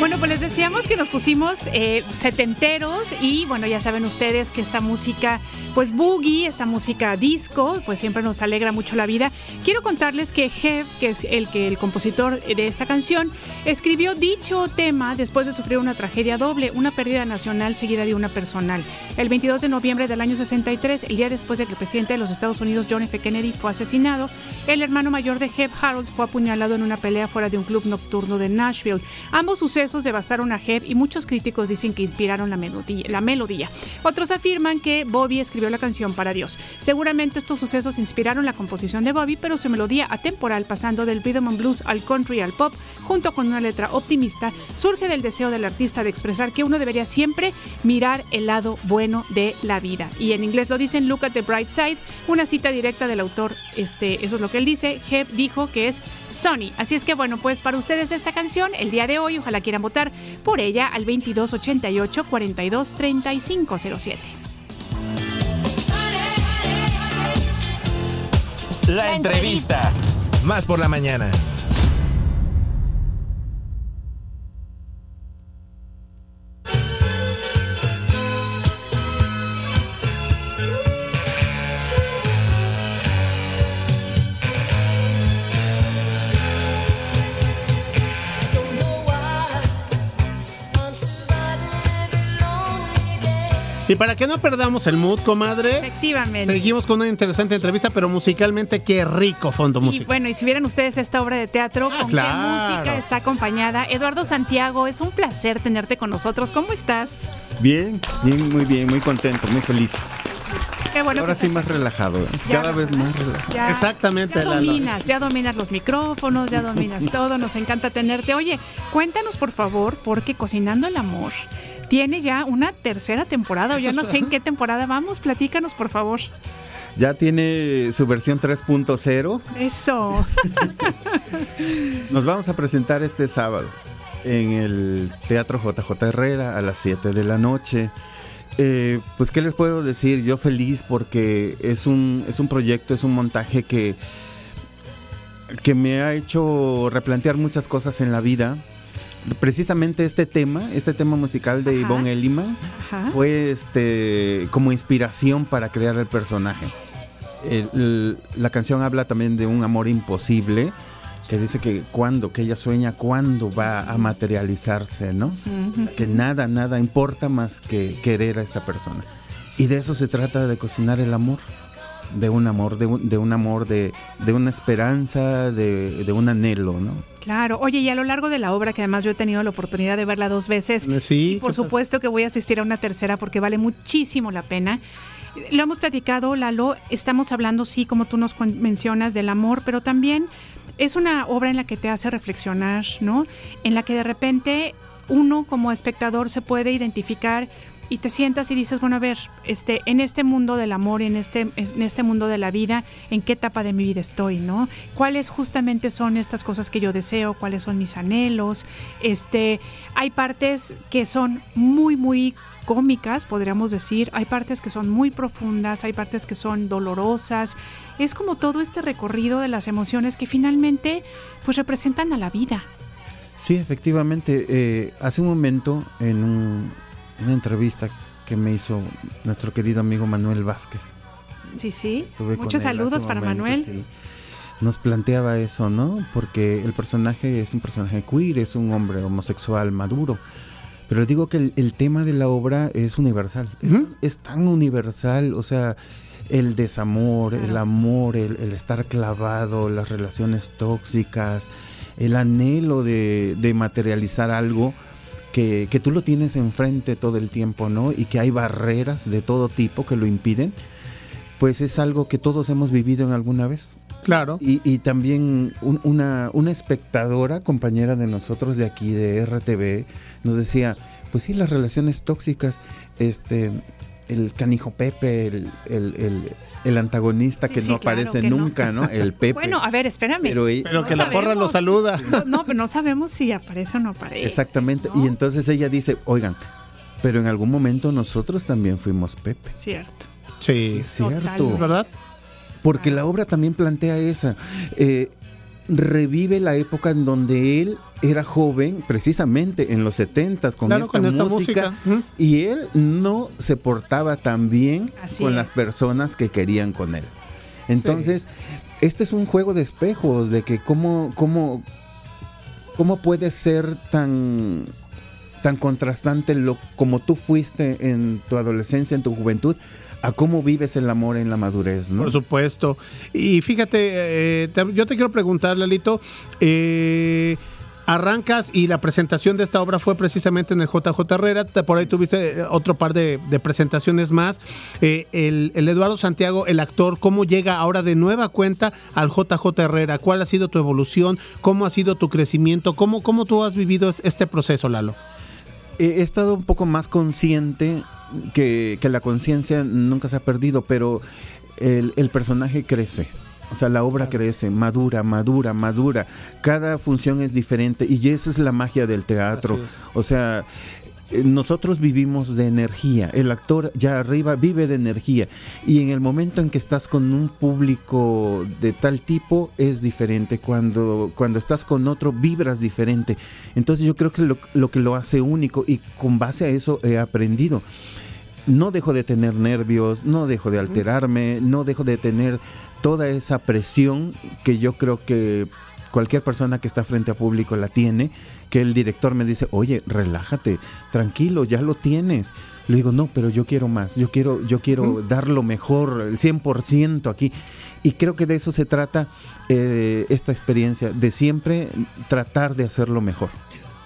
Bueno, pues les decíamos que nos pusimos eh, setenteros y bueno, ya saben ustedes que esta música, pues boogie, esta música disco, pues siempre nos alegra mucho la vida. Quiero contarles que Jeff, que es el que el compositor de esta canción, escribió dicho tema después de sufrir una tragedia doble, una pérdida nacional seguida de una personal. El 22 de noviembre del año 63, el día después de que el presidente de los Estados Unidos, John F. Kennedy, fue asesinado, el hermano mayor de Jeff, Harold, fue apuñalado en una pelea fuera de un club nocturno de Nashville. Ambos sucesos devastaron a Jeb y muchos críticos dicen que inspiraron la melodía, la melodía. Otros afirman que Bobby escribió la canción para Dios. Seguramente estos sucesos inspiraron la composición de Bobby, pero su melodía atemporal, pasando del rhythm and blues al country al pop, junto con una letra optimista, surge del deseo del artista de expresar que uno debería siempre mirar el lado bueno de la vida. Y en inglés lo dicen Look at the Bright Side, una cita directa del autor, este, eso es lo que él dice. Jeb dijo que es Sony. Así es que bueno, pues para ustedes esta canción, el día de hoy, ojalá quieran votar por ella al 2288 423507. La entrevista. Más por la mañana. Y para que no perdamos el mood, comadre. Efectivamente. Seguimos con una interesante entrevista, pero musicalmente qué rico fondo músico. Y bueno, y si vieran ustedes esta obra de teatro, ¿con qué música está acompañada? Eduardo Santiago, es un placer tenerte con nosotros. ¿Cómo estás? Bien, bien, muy bien, muy contento, muy feliz. Qué bueno Ahora sí más relajado, ¿eh? cada vez más relajado. Exactamente. Ya dominas, ya dominas los micrófonos, ya dominas todo, nos encanta tenerte. Oye, cuéntanos por favor, porque Cocinando el Amor tiene ya una tercera temporada, o ya no sé en qué temporada vamos, platícanos por favor. Ya tiene su versión 3.0. Eso. Nos vamos a presentar este sábado en el Teatro JJ Herrera a las 7 de la noche. Eh, pues, ¿qué les puedo decir? Yo feliz porque es un, es un proyecto, es un montaje que, que me ha hecho replantear muchas cosas en la vida precisamente este tema, este tema musical de Yvonne Elliman, fue este como inspiración para crear el personaje. la canción habla también de un amor imposible que dice que cuando, que ella sueña cuándo va a materializarse, ¿no? Que nada, nada importa más que querer a esa persona. Y de eso se trata de cocinar el amor. De un amor, de un, de un amor, de, de una esperanza, de, de un anhelo, ¿no? Claro, oye, y a lo largo de la obra, que además yo he tenido la oportunidad de verla dos veces, sí, y por supuesto que voy a asistir a una tercera porque vale muchísimo la pena. Lo hemos platicado, Lalo, estamos hablando, sí, como tú nos mencionas, del amor, pero también es una obra en la que te hace reflexionar, ¿no? En la que de repente uno como espectador se puede identificar y te sientas y dices, bueno, a ver, este, en este mundo del amor, en este, en este mundo de la vida, ¿en qué etapa de mi vida estoy, no? ¿Cuáles justamente son estas cosas que yo deseo? ¿Cuáles son mis anhelos? Este, hay partes que son muy, muy cómicas, podríamos decir, hay partes que son muy profundas, hay partes que son dolorosas. Es como todo este recorrido de las emociones que finalmente pues representan a la vida. Sí, efectivamente. Eh, hace un momento en un, una entrevista que me hizo nuestro querido amigo Manuel Vázquez. Sí, sí. Muchos saludos para Manuel. Nos planteaba eso, ¿no? Porque el personaje es un personaje queer, es un hombre homosexual maduro. Pero digo que el, tema de la obra es universal. Es, tan universal, o sea, el desamor, el amor, el, estar clavado, las relaciones tóxicas, el anhelo de, de materializar algo que, que, tú lo tienes enfrente todo el tiempo, ¿no? Y que hay barreras de todo tipo que lo impiden, pues es algo que todos hemos vivido en alguna vez. Claro. Y, y también una, una espectadora, compañera de nosotros de aquí, de RTV, nos decía, pues sí, las relaciones tóxicas, este, el canijo Pepe, el, el, el, antagonista que no aparece nunca, no. El Pepe. Bueno, a ver, espérame. Pero, que la porra lo saluda. No, pero no sabemos si aparece o no aparece. Exactamente. Y entonces ella dice, oigan, pero en algún momento nosotros también fuimos Pepe. Cierto. Sí, cierto. ¿Verdad? Porque la obra también plantea esa. Eh, revive la época en donde él era joven, precisamente en los 70 con, esta, música, y él no se portaba tan bien con las personas que querían con él. Entonces, este es un juego de espejos, de que cómo, cómo, cómo puede ser tan tan contrastante lo como tú fuiste en tu adolescencia, en tu juventud, a cómo vives el amor en la madurez, ¿no? Por supuesto. Y fíjate, eh, yo te quiero preguntar, Lalito, eh, arrancas y la presentación de esta obra fue precisamente en el JJ Herrera, por ahí tuviste eh, otro par de, presentaciones más. el, Eduardo Santiago, el actor, ¿cómo llega ahora de nueva cuenta al JJ Herrera? ¿Cuál ha sido tu evolución? ¿Cómo ha sido tu crecimiento? ¿Cómo, cómo tú has vivido este proceso, Lalo? he estado un poco más consciente que, la conciencia nunca se ha perdido, pero el, personaje crece. O sea, la obra crece, madura, madura, madura. Cada función es diferente y esa es la magia del teatro. O sea, eh, nosotros vivimos de energía, el actor ya arriba vive de energía y en el momento en que estás con un público de tal tipo es diferente, cuando, cuando estás con otro vibras diferente. Entonces yo creo que lo, lo que lo hace único y con base a eso he aprendido. No dejo de tener nervios, no dejo de alterarme, no dejo de tener toda esa presión que yo creo que cualquier persona que está frente a público la tiene que el director me dice, oye, relájate, tranquilo, ya lo tienes. Le digo, no, pero yo quiero más, yo quiero, yo quiero dar lo mejor, el 100% aquí. Y creo que de eso se trata eh, esta experiencia, de siempre tratar de hacerlo mejor.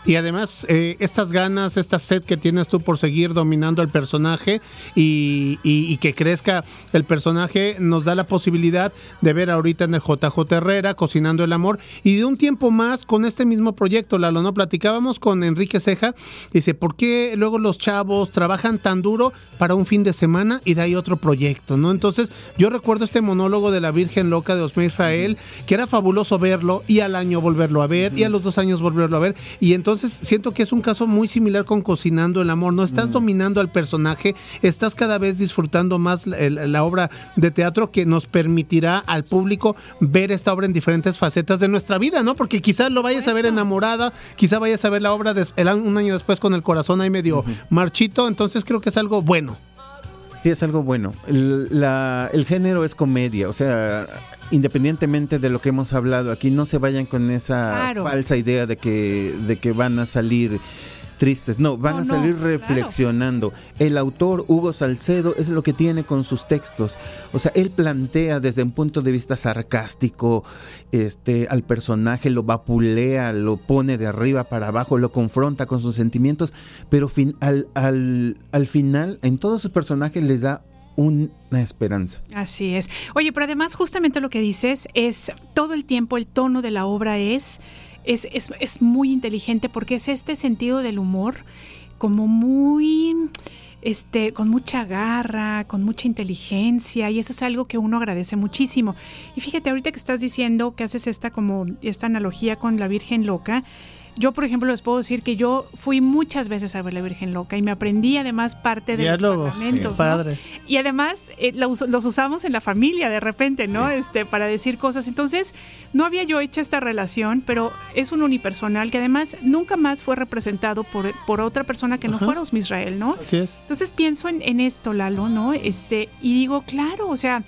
Y además, eh, estas ganas, esta sed que tienes tú por seguir dominando al personaje y, que crezca el personaje, nos da la posibilidad de ver ahorita en el JJ Herrera cocinando el amor y de un tiempo más con este mismo proyecto, Lalo, ¿no? Platicábamos con Enrique Ceja, dice, ¿por qué luego los chavos trabajan tan duro para un fin de semana y de ahí otro proyecto, ¿no? Entonces, yo recuerdo este monólogo de la Virgen Loca de Osme Israel, que era fabuloso verlo y al año volverlo a ver y a los dos años volverlo a ver y entonces entonces siento que es un caso muy similar con Cocinando el Amor. No estás mm. dominando al personaje, estás cada vez disfrutando más la, obra de teatro que nos permitirá al público ver esta obra en diferentes facetas de nuestra vida, ¿no? Porque quizás lo vayas a ver enamorada, quizás vayas a ver la obra un año después con el corazón ahí medio marchito. Entonces creo que es algo bueno. Sí, es algo bueno. el género es comedia, o sea, independientemente de lo que hemos hablado aquí, no se vayan con esa falsa idea de que, de que van a salir tristes, no, van a salir reflexionando. El autor Hugo Salcedo es lo que tiene con sus textos. O sea, él plantea desde un punto de vista sarcástico este, al personaje, lo vapulea, lo pone de arriba para abajo, lo confronta con sus sentimientos, pero fin, al, al, al final en todos sus personajes les da una esperanza. Así es. Oye, pero además justamente lo que dices es todo el tiempo el tono de la obra es es, es, es muy inteligente porque es este sentido del humor como muy este, con mucha garra, con mucha inteligencia, y eso es algo que uno agradece muchísimo. Y fíjate, ahorita que estás diciendo que haces esta como esta analogía con la Virgen loca, yo, por ejemplo, les puedo decir que yo fui muchas veces a ver la Virgen Loca y me aprendí además parte de los parlamentos. Padre. Y además eh, los, usamos en la familia de repente, ¿no? Este, para decir cosas. Entonces, no había yo hecho esta relación, pero es un unipersonal que además nunca más fue representado por, por otra persona que no fuera Osmi Israel, ¿no? Así es. Entonces pienso en, en esto, Lalo, ¿no? Este, y digo, claro, o sea,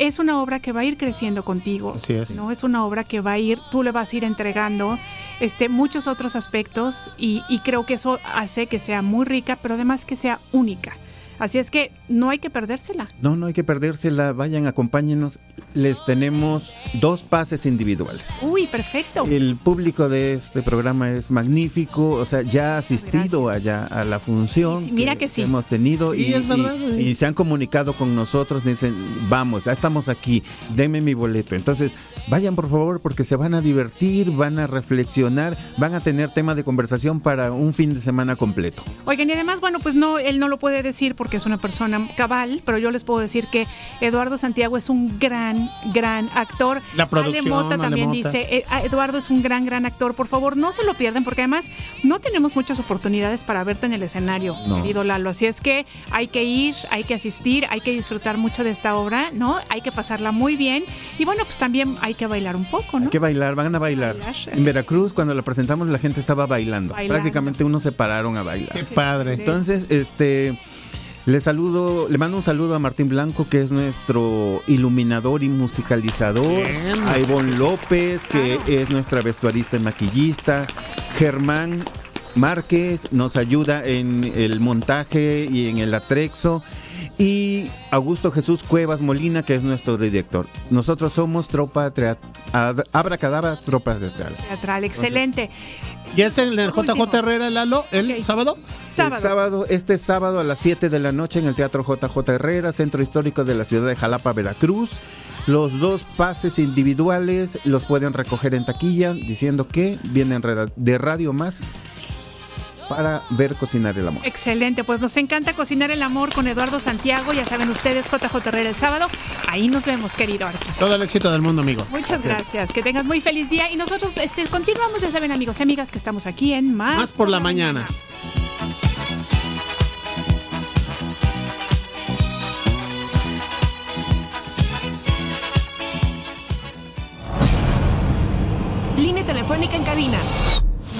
es una obra que va a ir creciendo contigo. Así es. ¿no? Es una obra que va a ir, tú le vas a ir entregando este, muchos otros aspectos y, y creo que eso hace que sea muy rica, pero además que sea única. Así es que no hay que perdérsela. No, no hay que perdérsela. Vayan, acompáñenos. Les tenemos dos pases individuales. Uy, perfecto. El público de este programa es magnífico. O sea, ya ha asistido allá a la función. mira que, sí. hemos tenido y, y, se han comunicado con nosotros. Dicen, vamos, ya estamos aquí. Denme mi boleto. Entonces, vayan por favor porque se van a divertir, van a reflexionar, van a tener tema de conversación para un fin de semana completo. Oigan, y además, bueno, pues no, él no lo puede decir porque que es una persona cabal, pero yo les puedo decir que Eduardo Santiago es un gran, gran actor. La producción. también dice, eh, Eduardo es un gran, gran actor. Por favor, no se lo pierden porque además no tenemos muchas oportunidades para verte en el escenario, querido Lalo. Así es que hay que ir, hay que asistir, hay que disfrutar mucho de esta obra, ¿no? Hay que pasarla muy bien. Y bueno, pues también hay que bailar un poco, ¿no? Hay que bailar, van a bailar. En Veracruz, cuando la presentamos, la gente estaba bailando. Prácticamente unos se pararon a bailar. Qué padre. Entonces, este le saludo, le mando un saludo a Martín Blanco, que es nuestro iluminador y musicalizador. A Ivonne López, que es nuestra vestuarista y maquillista. Germán Márquez nos ayuda en el montaje y en el atrexo. Y Augusto Jesús Cuevas Molina, que es nuestro director. Nosotros somos Tropa Abra Cadabra Tropa Teatral. Teatral, excelente. ¿Y es en el JJ Herrera Lalo el sábado? El sábado, este sábado a las 7 de la noche en el Teatro JJ Herrera, Centro Histórico de la ciudad de Jalapa, Veracruz. Los dos pases individuales los pueden recoger en taquilla diciendo que vienen de Radio Más para ver Cocinar el Amor. Excelente, pues nos encanta Cocinar el Amor con Eduardo Santiago, ya saben ustedes, JJ Herrera el sábado. Ahí nos vemos, querido Arqui. Todo el éxito del mundo, amigo. Muchas gracias. que tengas muy feliz día y nosotros este, continuamos, ya saben, amigos y amigas, que estamos aquí en Más, Más por, la, mañana. Línea telefónica en cabina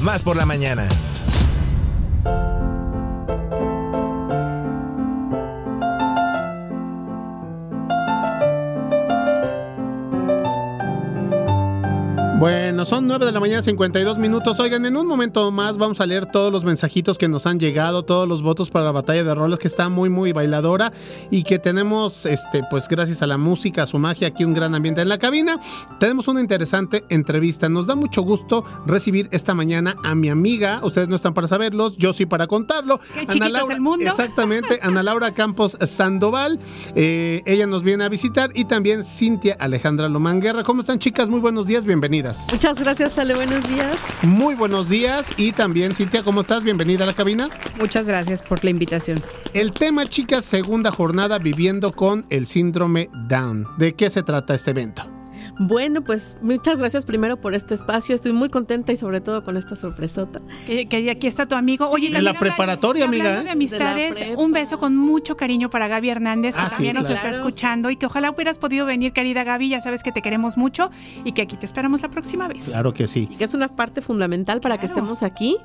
Más por la mañana. Bueno, son 9 de la mañana, 52 minutos. Oigan, en un momento más vamos a leer todos los mensajitos que nos han llegado, todos los votos para la batalla de roles, que está muy, muy bailadora y que tenemos, este, pues gracias a la música, a su magia, aquí un gran ambiente en la cabina. Tenemos una interesante entrevista. Nos da mucho gusto recibir esta mañana a mi amiga. Ustedes no están para saberlos, yo sí para contarlo. Ana Laura, el mundo. Exactamente, Ana Laura Campos Sandoval. Eh, ella nos viene a visitar y también Cintia Alejandra Lomanguerra. ¿Cómo están, chicas? Muy buenos días, bienvenidas. Muchas gracias, Ale, buenos días. Muy buenos días y también Cintia, ¿cómo estás? Bienvenida a la cabina. Muchas gracias por la invitación. El tema, chicas, segunda jornada viviendo con el síndrome Down. ¿De qué se trata este evento? Bueno, pues muchas gracias primero por este espacio. Estoy muy contenta y sobre todo con esta sorpresota. Que, aquí está tu amigo. Oye, en la preparatoria, amiga. ¿eh? de amistades, un beso con mucho cariño para Gaby Hernández, que ah, también nos está escuchando y que ojalá hubieras podido venir, querida Gaby. Ya sabes que te queremos mucho y que aquí te esperamos la próxima vez. Claro que sí. Y que es una parte fundamental para que estemos aquí.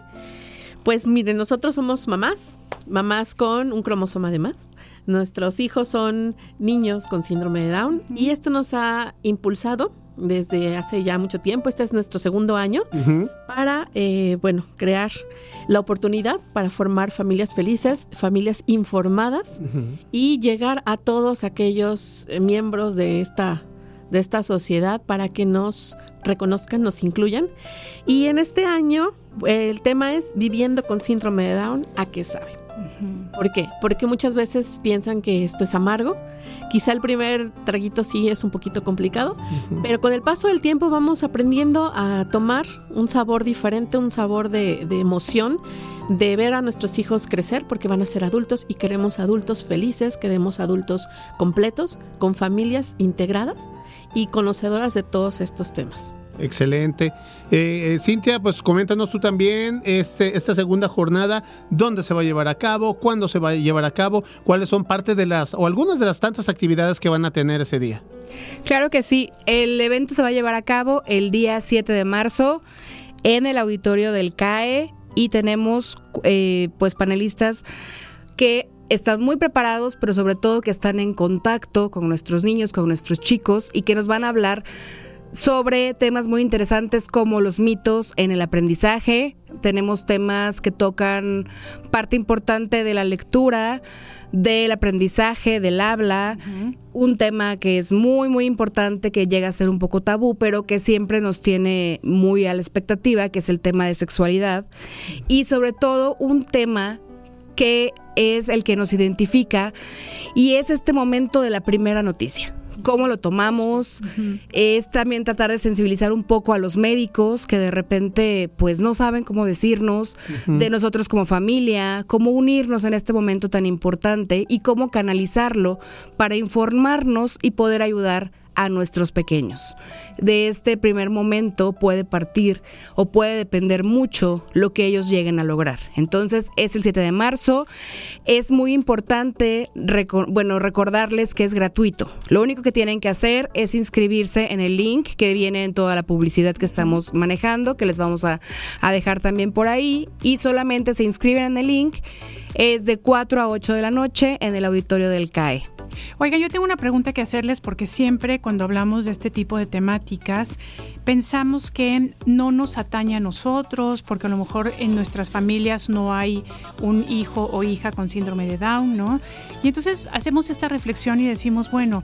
Pues miren, nosotros somos mamás, mamás con un cromosoma de más. Nuestros hijos son niños con síndrome de Down y esto nos ha impulsado desde hace ya mucho tiempo, este es nuestro segundo año, para, eh, bueno, crear la oportunidad para formar familias felices, familias informadas y llegar a todos aquellos eh, miembros de esta, de esta sociedad para que nos reconozcan, nos incluyan. Y en este año el tema es viviendo con síndrome de Down, ¿a qué saben? ¿Por qué? Porque muchas veces piensan que esto es amargo. Quizá el primer traguito sí es un poquito complicado, pero con el paso del tiempo vamos aprendiendo a tomar un sabor diferente, un sabor de, de emoción, de ver a nuestros hijos crecer porque van a ser adultos y queremos adultos felices, queremos adultos completos, con familias integradas y conocedoras de todos estos temas. Excelente. Eh, eh, Cintia, pues coméntanos tú también este, esta segunda jornada, dónde se va a llevar a cabo, cuándo se va a llevar a cabo, cuáles son parte de las o algunas de las tantas actividades que van a tener ese día. Claro que sí, el evento se va a llevar a cabo el día 7 de marzo en el auditorio del CAE y tenemos eh, pues panelistas que están muy preparados, pero sobre todo que están en contacto con nuestros niños, con nuestros chicos y que nos van a hablar sobre temas muy interesantes como los mitos en el aprendizaje. Tenemos temas que tocan parte importante de la lectura, del aprendizaje, del habla, un tema que es muy, muy importante, que llega a ser un poco tabú, pero que siempre nos tiene muy a la expectativa, que es el tema de sexualidad. Y sobre todo un tema que es el que nos identifica y es este momento de la primera noticia cómo lo tomamos, es también tratar de sensibilizar un poco a los médicos que de repente pues no saben cómo decirnos, de nosotros como familia, cómo unirnos en este momento tan importante y cómo canalizarlo para informarnos y poder ayudar a nuestros pequeños. De este primer momento puede partir o puede depender mucho lo que ellos lleguen a lograr. Entonces es el 7 de marzo. Es muy importante bueno, recordarles que es gratuito. Lo único que tienen que hacer es inscribirse en el link que viene en toda la publicidad que estamos manejando, que les vamos a, a dejar también por ahí. Y solamente se inscriben en el link. Es de 4 a 8 de la noche en el auditorio del CAE. Oiga, yo tengo una pregunta que hacerles porque siempre cuando hablamos de este tipo de temáticas pensamos que no nos atañe a nosotros porque a lo mejor en nuestras familias no hay un hijo o hija con síndrome de Down, ¿no? Y entonces hacemos esta reflexión y decimos, bueno,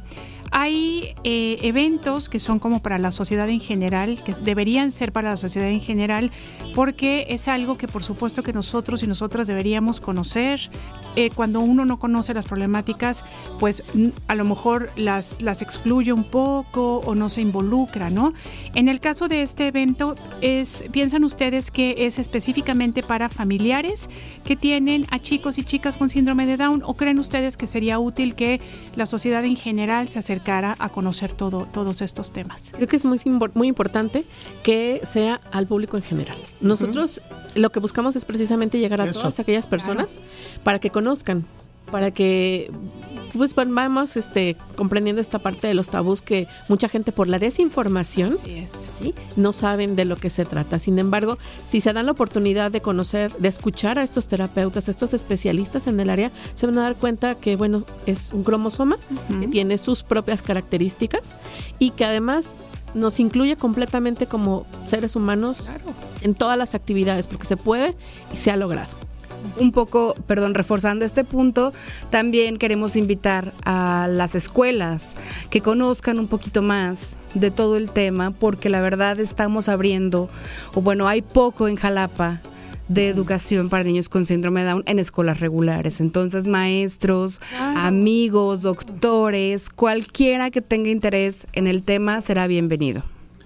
hay eh, eventos que son como para la sociedad en general, que deberían ser para la sociedad en general, porque es algo que por supuesto que nosotros y nosotras deberíamos conocer. Eh, cuando uno no conoce las problemáticas, pues a lo mejor las, las excluye un poco o no se involucra, ¿no? En el caso de este evento, es, ¿piensan ustedes que es específicamente para familiares que tienen a chicos y chicas con síndrome de Down o creen ustedes que sería útil que la sociedad en general se acerque cara a conocer todo, todos estos temas. Creo que es muy, muy importante que sea al público en general. Nosotros lo que buscamos es precisamente llegar a todas aquellas personas para que conozcan, para que pues vamos este comprendiendo esta parte de los tabús que mucha gente por la desinformación no saben de lo que se trata. Sin embargo, si se dan la oportunidad de conocer, de escuchar a estos terapeutas, a estos especialistas en el área, se van a dar cuenta que bueno, es un cromosoma que tiene sus propias características y que además nos incluye completamente como seres humanos en todas las actividades, porque se puede y se ha logrado un poco, perdón, reforzando este punto, también queremos invitar a las escuelas que conozcan un poquito más de todo el tema, porque la verdad estamos abriendo, o bueno, hay poco en Jalapa de educación para niños con síndrome de Down en escuelas regulares. Entonces, maestros, amigos, doctores, cualquiera que tenga interés en el tema será bienvenido.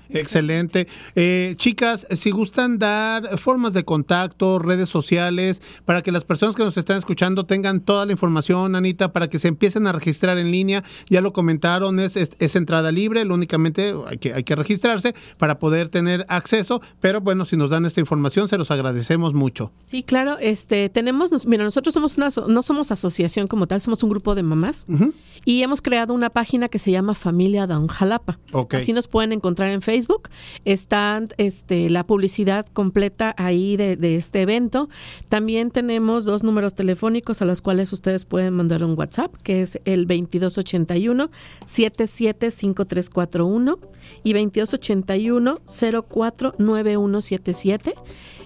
Excelente. Eh, chicas, si gustan dar formas de contacto, redes sociales, para que las personas que nos están escuchando tengan toda la información, Anita, para que se empiecen a registrar en línea. Ya lo comentaron, es, es, entrada libre, lo únicamente hay que, hay que registrarse para poder tener acceso, pero bueno, si nos dan esta información, se los agradecemos mucho. Sí, claro, este, tenemos, mira, nosotros somos una, no somos asociación como tal, somos un grupo de mamás y hemos creado una página que se llama Familia Down Jalapa. Así nos pueden encontrar en Facebook. Está este, la publicidad completa ahí de, este evento. También tenemos dos números telefónicos a los cuales ustedes pueden mandar un WhatsApp, que es el 2281 775341 y 2281 049177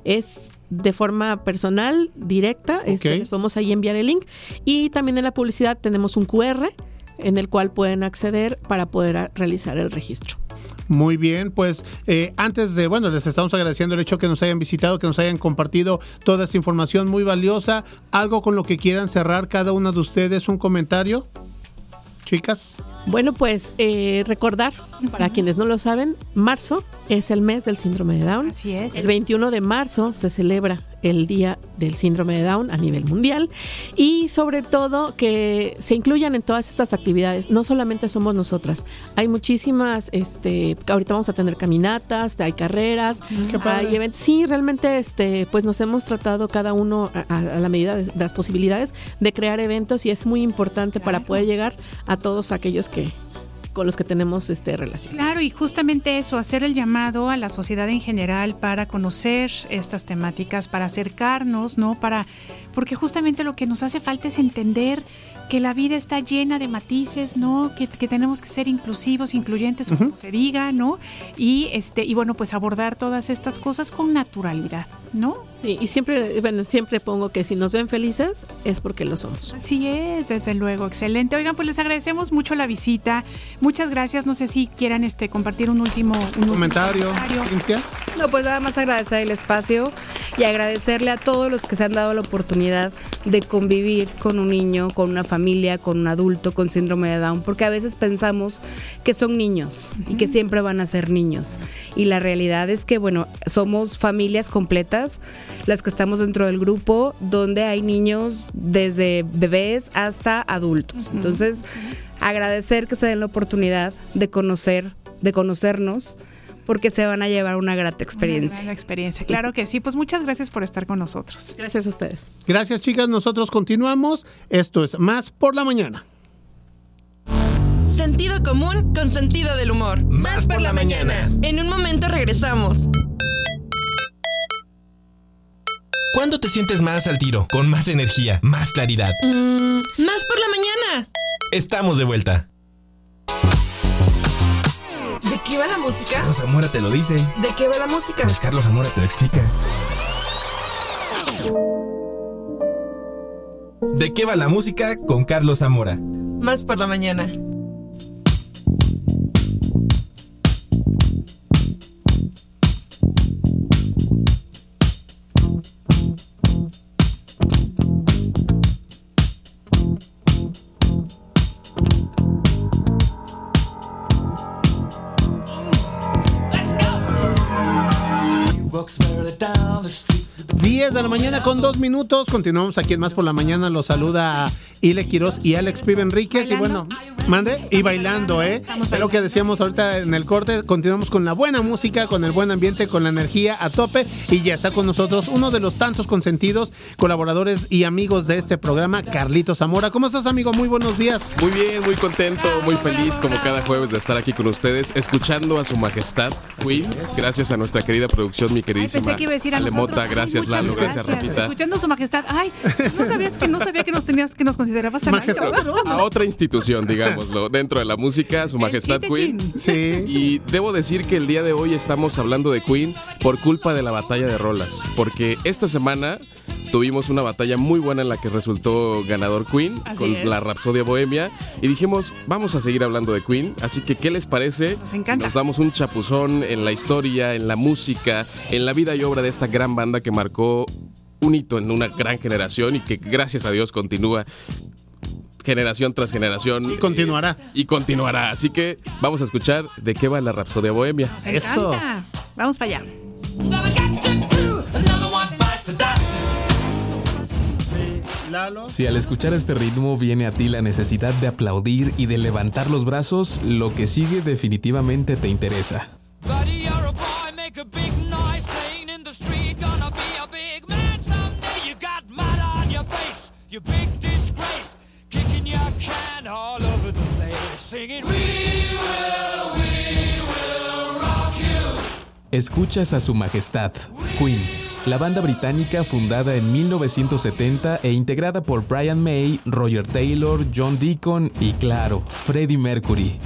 es de forma personal, directa. Este, les podemos ahí enviar el link. Y también en la publicidad tenemos un QR en el cual pueden acceder para poder realizar el registro. Muy bien, pues eh, antes de, bueno, les estamos agradeciendo el hecho que nos hayan visitado, que nos hayan compartido toda esta información muy valiosa. ¿Algo con lo que quieran cerrar cada una de ustedes? ¿Un comentario? Chicas. Bueno, pues eh, recordar, para quienes no lo saben, marzo es el mes del síndrome de Down. Así es. El 21 de marzo se celebra el Día del Síndrome de Down a nivel mundial y sobre todo que se incluyan en todas estas actividades. No solamente somos nosotras, hay muchísimas, este, ahorita vamos a tener caminatas, hay carreras, hay eventos. Sí, realmente, este, pues nos hemos tratado cada uno a, la medida de, las posibilidades de crear eventos y es muy importante para poder llegar a todos aquellos que, con los que tenemos este relación. Claro, y justamente eso, hacer el llamado a la sociedad en general para conocer estas temáticas, para acercarnos, ¿no? Para porque justamente lo que nos hace falta es entender que la vida está llena de matices, ¿no? Que, tenemos que ser inclusivos, incluyentes, como se diga, ¿no? Y este, y bueno, pues abordar todas estas cosas con naturalidad, ¿no? Sí, y siempre, bueno, siempre pongo que si nos ven felices es porque lo somos. Así es, desde luego, excelente. Oigan, pues les agradecemos mucho la visita. Muchas gracias. No sé si quieran este compartir un último un comentario. No, pues nada más agradecer el espacio y agradecerle a todos los que se han dado la oportunidad de convivir con un niño, con una familia familia, con un adulto con síndrome de Down, porque a veces pensamos que son niños y que siempre van a ser niños. Y la realidad es que, bueno, somos familias completas las que estamos dentro del grupo, donde hay niños desde bebés hasta adultos. Entonces, agradecer que se den la oportunidad de conocer, de conocernos porque se van a llevar una grata experiencia. Una experiencia, claro que sí. Pues muchas gracias por estar con nosotros. Gracias a ustedes. Gracias, chicas. Nosotros continuamos. Esto es Más por la Mañana. Sentido común con sentido del humor. Más por la mañana. En un momento regresamos. ¿Cuándo te sientes más al tiro? Con más energía, más claridad. Mm, más por la mañana. Estamos de vuelta. ¿De qué va la música? Carlos Zamora te lo dice. ¿De qué va la música? Pues Carlos Zamora te lo explica. ¿De qué va la música con Carlos Zamora? Más por la mañana. La mañana con dos minutos. Continuamos aquí en Más por la Mañana. Los saluda Ile Quiroz y Alex Pibe Enríquez. Y bueno, mande. Y bailando, ¿eh? Es lo que decíamos ahorita en el corte. Continuamos con la buena música, con el buen ambiente, con la energía a tope. Y ya está con nosotros uno de los tantos consentidos, colaboradores y amigos de este programa, Carlito Zamora. ¿Cómo estás, amigo? Muy buenos días. Muy bien, muy contento, muy feliz, como cada jueves, de estar aquí con ustedes, escuchando a su majestad, Queen. Gracias a nuestra querida producción, mi queridísima Alemota. Gracias, Lalo. Gracias, Rapita. Escuchando a su majestad. Ay, no sabías que no sabía que nos tenías que nos considerabas tan A otra institución, digámoslo, dentro de la música, su majestad Queen. Sí. Y debo decir que el día de hoy estamos hablando de Queen por culpa de la batalla de rolas, porque esta semana tuvimos una batalla muy buena en la que resultó ganador Queen con la Rapsodia Bohemia y dijimos, vamos a seguir hablando de Queen, así que ¿qué les parece? Nos encanta. Nos damos un chapuzón en la historia, en la música, en la vida y obra de esta gran banda que marcó un hito en una gran generación y que gracias a Dios continúa generación tras generación. Y continuará. Y continuará. Así que vamos a escuchar de qué va la Rapsodia Bohemia. Eso. Vamos para allá. Si al escuchar este ritmo viene a ti la necesidad de aplaudir y de levantar los brazos, lo que sigue definitivamente te interesa. Escuchas a su majestad, Queen, la banda británica fundada en 1970 e integrada por Brian May, Roger Taylor, John Deacon y claro, Freddie Mercury.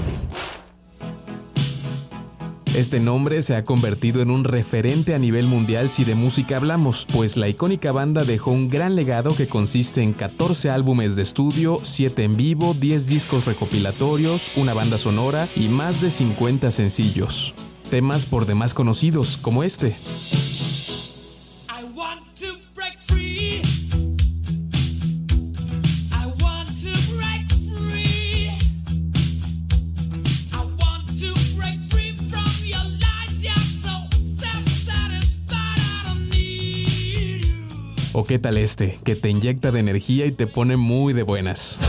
Este nombre se ha convertido en un referente a nivel mundial si de música hablamos, pues la icónica banda dejó un gran legado que consiste en 14 álbumes de estudio, 7 en vivo, 10 discos recopilatorios, una banda sonora y más de 50 sencillos temas por demás conocidos como este. Qué tal este, que te inyecta de energía y te pone muy de buenas?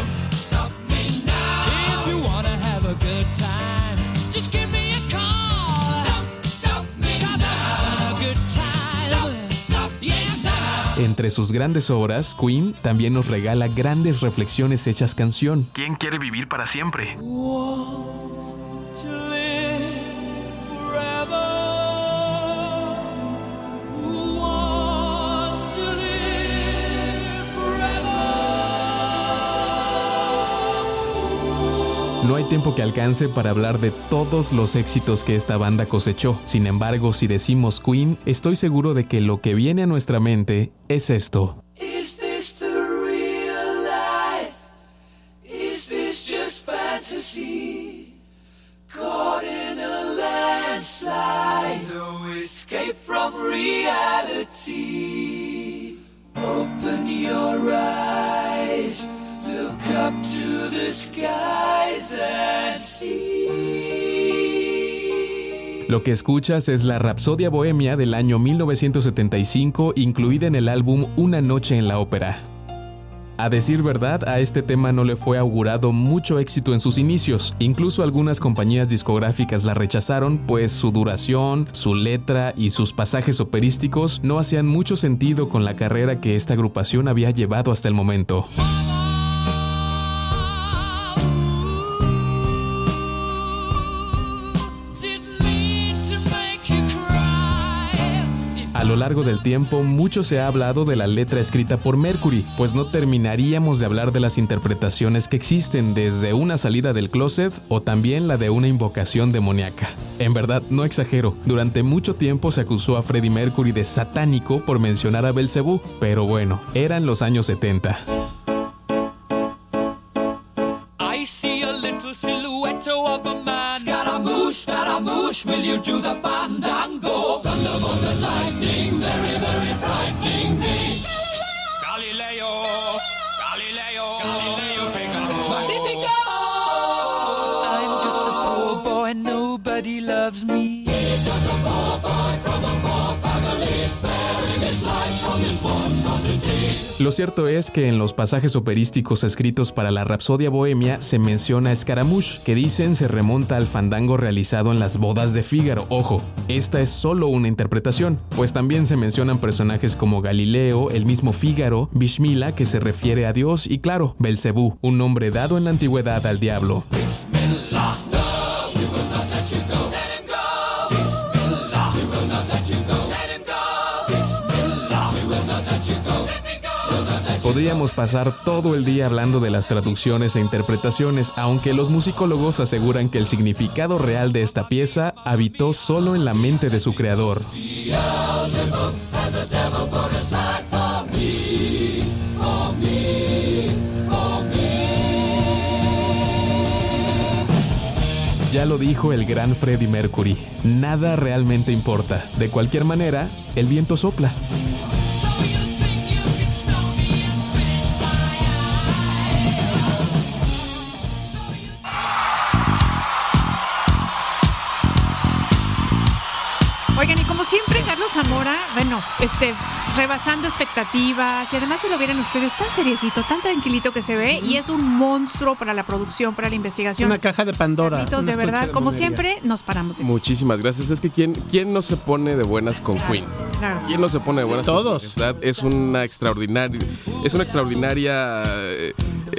Entre sus grandes obras, Queen también nos regala grandes reflexiones hechas canción. ¿Quién quiere vivir para siempre? No hay tiempo que alcance para hablar de todos los éxitos que esta banda cosechó. Sin embargo, si decimos Queen, estoy seguro de que lo que viene a nuestra mente es esto. Open your eyes. Lo que escuchas es la Rapsodia Bohemia del año 1975, incluida en el álbum Una Noche en la Ópera. A decir verdad, a este tema no le fue augurado mucho éxito en sus inicios. Incluso algunas compañías discográficas la rechazaron, pues su duración, su letra y sus pasajes operísticos no hacían mucho sentido con la carrera que esta agrupación había llevado hasta el momento. A lo largo del tiempo, mucho se ha hablado de la letra escrita por Mercury, pues no terminaríamos de hablar de las interpretaciones que existen, desde una salida del closet o también la de una invocación demoníaca. En verdad, no exagero, durante mucho tiempo se acusó a Freddie Mercury de satánico por mencionar a Belcebú, pero bueno, eran los años 70. will you do the? Loves me. He's just a poor boy from a poor family, sparing his life from his monstrosity. Lo cierto es que en los pasajes operísticos escritos para la Rapsodia Bohemia se menciona a Scaramouche, que dicen se remonta al fandango realizado en las bodas de Fígaro. Ojo, esta es solo una interpretación, pues también se mencionan personajes como Galileo, el mismo Fígaro, Bishmila, que se refiere a Dios, y claro, Belcebú, un nombre dado en la antigüedad al diablo. Podríamos pasar todo el día hablando de las traducciones e interpretaciones, aunque los musicólogos aseguran que el significado real de esta pieza habitó solo en la mente de su creador. Ya lo dijo el gran Freddie Mercury, nada realmente importa. De cualquier manera, el viento sopla. Bueno, este, rebasando expectativas y además si lo vieran ustedes tan seriecito, tan tranquilito que se ve y es un monstruo para la producción, para la investigación. Una caja de Pandora. Carlitos, de verdad, como siempre, nos paramos. en- Muchísimas gracias. Es que ¿quién, quién no se pone de buenas con Queen? Claro. ¿Quién no se pone de buenas Todos. con Queen? Es una extraordinaria, es una extraordinaria eh,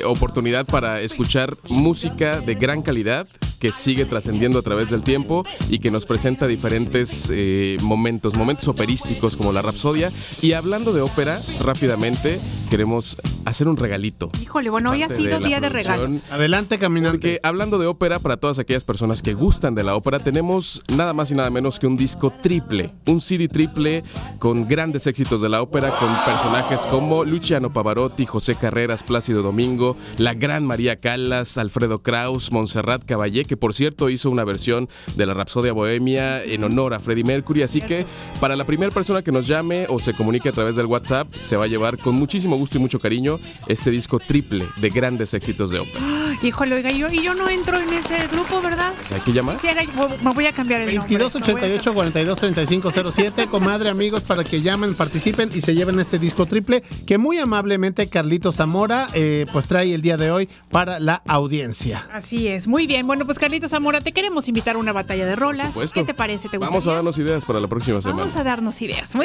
oportunidad para escuchar música de gran calidad que sigue trascendiendo a través del tiempo y que nos presenta diferentes eh, momentos, momentos operísticos como la Rapsodia. Y hablando de ópera, rápidamente queremos hacer un regalito. Híjole, bueno, hoy ha sido día de regalos. Adelante, caminante. Porque hablando de ópera, para todas aquellas personas que gustan de la ópera, tenemos nada más y nada menos que un disco triple, un CD triple con grandes éxitos de la ópera, con personajes como Luciano Pavarotti, José Carreras, Plácido Domingo, la gran María Callas, Alfredo Kraus, Montserrat Caballé, que por cierto hizo una versión de la Rapsodia Bohemia en honor a Freddie Mercury. Así que para la primera persona que nos llame o se comunique a través del WhatsApp, se va a llevar con muchísimo gusto y mucho cariño este disco triple de grandes éxitos de ópera. Híjole, oiga, yo, y yo no entro en ese grupo, ¿verdad? ¿Hay que llamar? Sí, me voy a cambiar el nombre. 2288 42 35 07 comadre amigos para que llamen participen y se lleven este disco triple que muy amablemente Carlito Zamora eh, pues trae el día de hoy para la audiencia Así es, muy bien. Bueno, pues Carlitos Zamora, te queremos invitar a una batalla de rolas. supuesto. ¿Qué te parece? ¿Te Vamos a darnos ideas para la próxima semana. Vamos a darnos ideas. Muy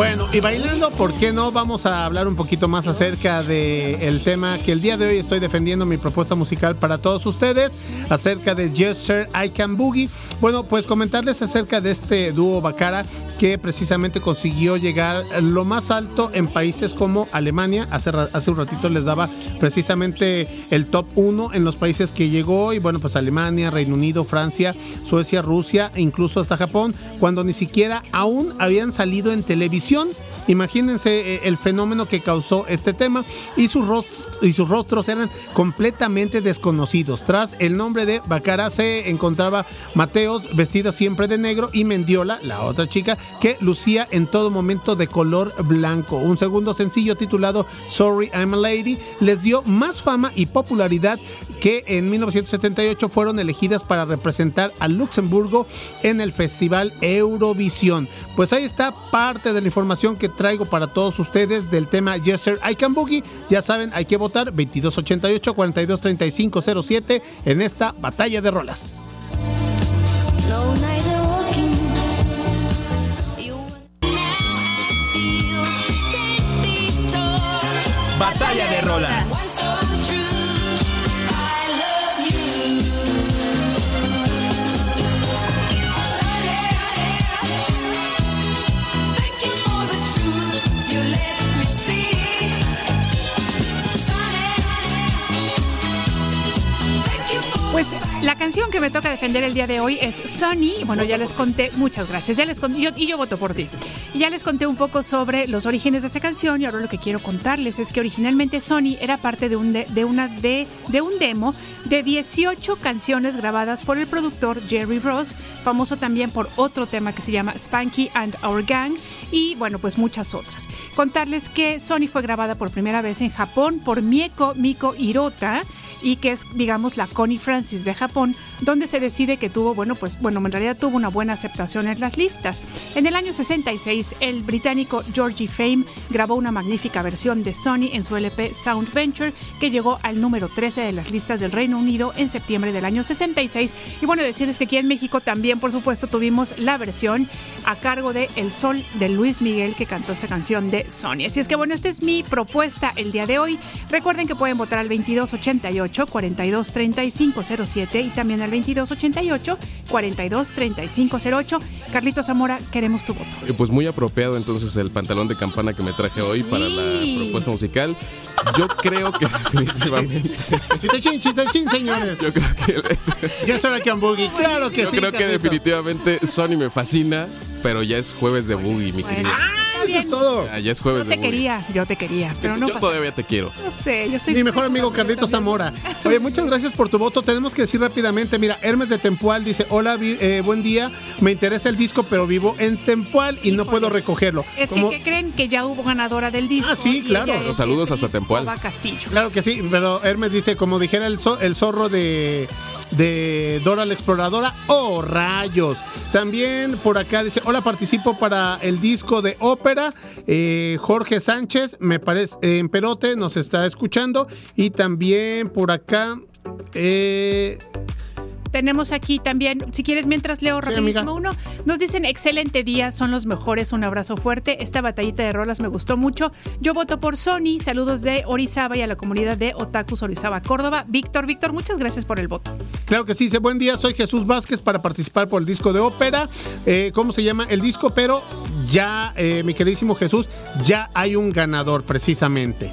Bueno, y bailando, ¿por qué no? Vamos a hablar un poquito más acerca del el tema que el día de hoy estoy defendiendo mi propuesta musical para todos ustedes, acerca de Yes Sir I Can Boogie. Bueno, pues comentarles acerca de este dúo Bacara que precisamente consiguió llegar lo más alto en países como Alemania. Hace, hace un ratito les daba precisamente el top 1 en los países que llegó y bueno, pues Alemania, Reino Unido, Francia, Suecia, Rusia e incluso hasta Japón, cuando ni siquiera aún habían salido en televisión. Imagínense eh, el fenómeno que causó este tema y sus rostros y sus rostros eran completamente desconocidos. Tras el nombre de Bacara se encontraba Mateos vestida siempre de negro y Mendiola, la otra chica, que lucía en todo momento de color blanco. Un segundo sencillo titulado Sorry I'm a Lady les dio más fama y popularidad que en 1978 fueron elegidas para representar a Luxemburgo en el Festival Eurovisión. Pues ahí está parte de la información que traigo para todos ustedes del tema Yes Sir I Can Boogie. Ya saben, hay que votar 2288 4235 07 en esta batalla de rolas. Batalla de rolas. Pues la canción que me toca defender el día de hoy es Sunny. Bueno, ya les conté, muchas gracias. Ya les conté, y yo voto por ti. Ya les conté un poco sobre los orígenes de esta canción y ahora lo que quiero contarles es que originalmente Sony era parte de un, de una de, de un demo de 18 canciones grabadas por el productor Jerry Ross, famoso también por otro tema que se llama Spanky and Our Gang y bueno, pues muchas otras. Contarles que Sony fue grabada por primera vez en Japón por Mieko Miko Hirota y que es, digamos, la Connie Francis de Japón, donde se decide que tuvo, bueno, pues, bueno, en realidad tuvo una buena aceptación en las listas. En el año 66, el británico Georgie Fame grabó una magnífica versión de Sony en su LP Sound Venture, que llegó al número 13 de las listas del Reino Unido en septiembre del año 66. Y bueno, decirles que aquí en México también, por supuesto, tuvimos la versión a cargo de El Sol de Luis Miguel, que cantó esta canción de Sony. Así es que bueno, esta es mi propuesta el día de hoy. Recuerden que pueden votar al 2288 423507 y también al 2288 423508. Carlitos Zamora, queremos tu voto. Eh, Pues muy apropiado entonces el pantalón de campana que me traje hoy para la propuesta musical. Yo creo que definitivamente. Chitachín, chitachín, señores. Yo creo que Ya es hora que boogie. Claro que Yo sí. creo que Carlitos. definitivamente Sony me fascina, pero ya es jueves de boogie, mi querido. Eso es todo. Ya, ya es jueves Yo te quería, yo te quería, pero no Yo pasa. todavía te quiero. No sé, yo estoy. Mi mejor amigo Carlitos Zamora. Oye, muchas gracias por tu voto. Tenemos que decir rápidamente, mira, Hermes de Tempual dice, hola, vi- eh, buen día, me interesa el disco, pero vivo en Tempual y no puedo recogerlo. Es Como- que ¿qué creen que ya hubo ganadora del disco. Ah, sí, claro. Los saludos hasta Tempual. Castillo. Claro que sí, pero Hermes dice, como dijera el, zo- el zorro de, de Dora la Exploradora, ¡oh, rayos! También por acá dice, hola, participo para el disco de ópera. Eh, Jorge Sánchez, me parece, en Perote, nos está escuchando. Y también por acá... eh, Tenemos aquí también, si quieres, mientras leo rapidísimo amiga. uno, nos dicen excelente día, son los mejores, un abrazo fuerte. Esta batallita de rolas me gustó mucho. Yo voto por Sony. Saludos de Orizaba y a la comunidad de Otakus Orizaba, Córdoba. Víctor, Víctor, muchas gracias por el voto. Claro que sí, dice buen día, soy Jesús Vázquez para participar por el disco de ópera. Eh, ¿Cómo se llama el disco? Pero ya, eh, mi queridísimo Jesús, ya hay un ganador precisamente.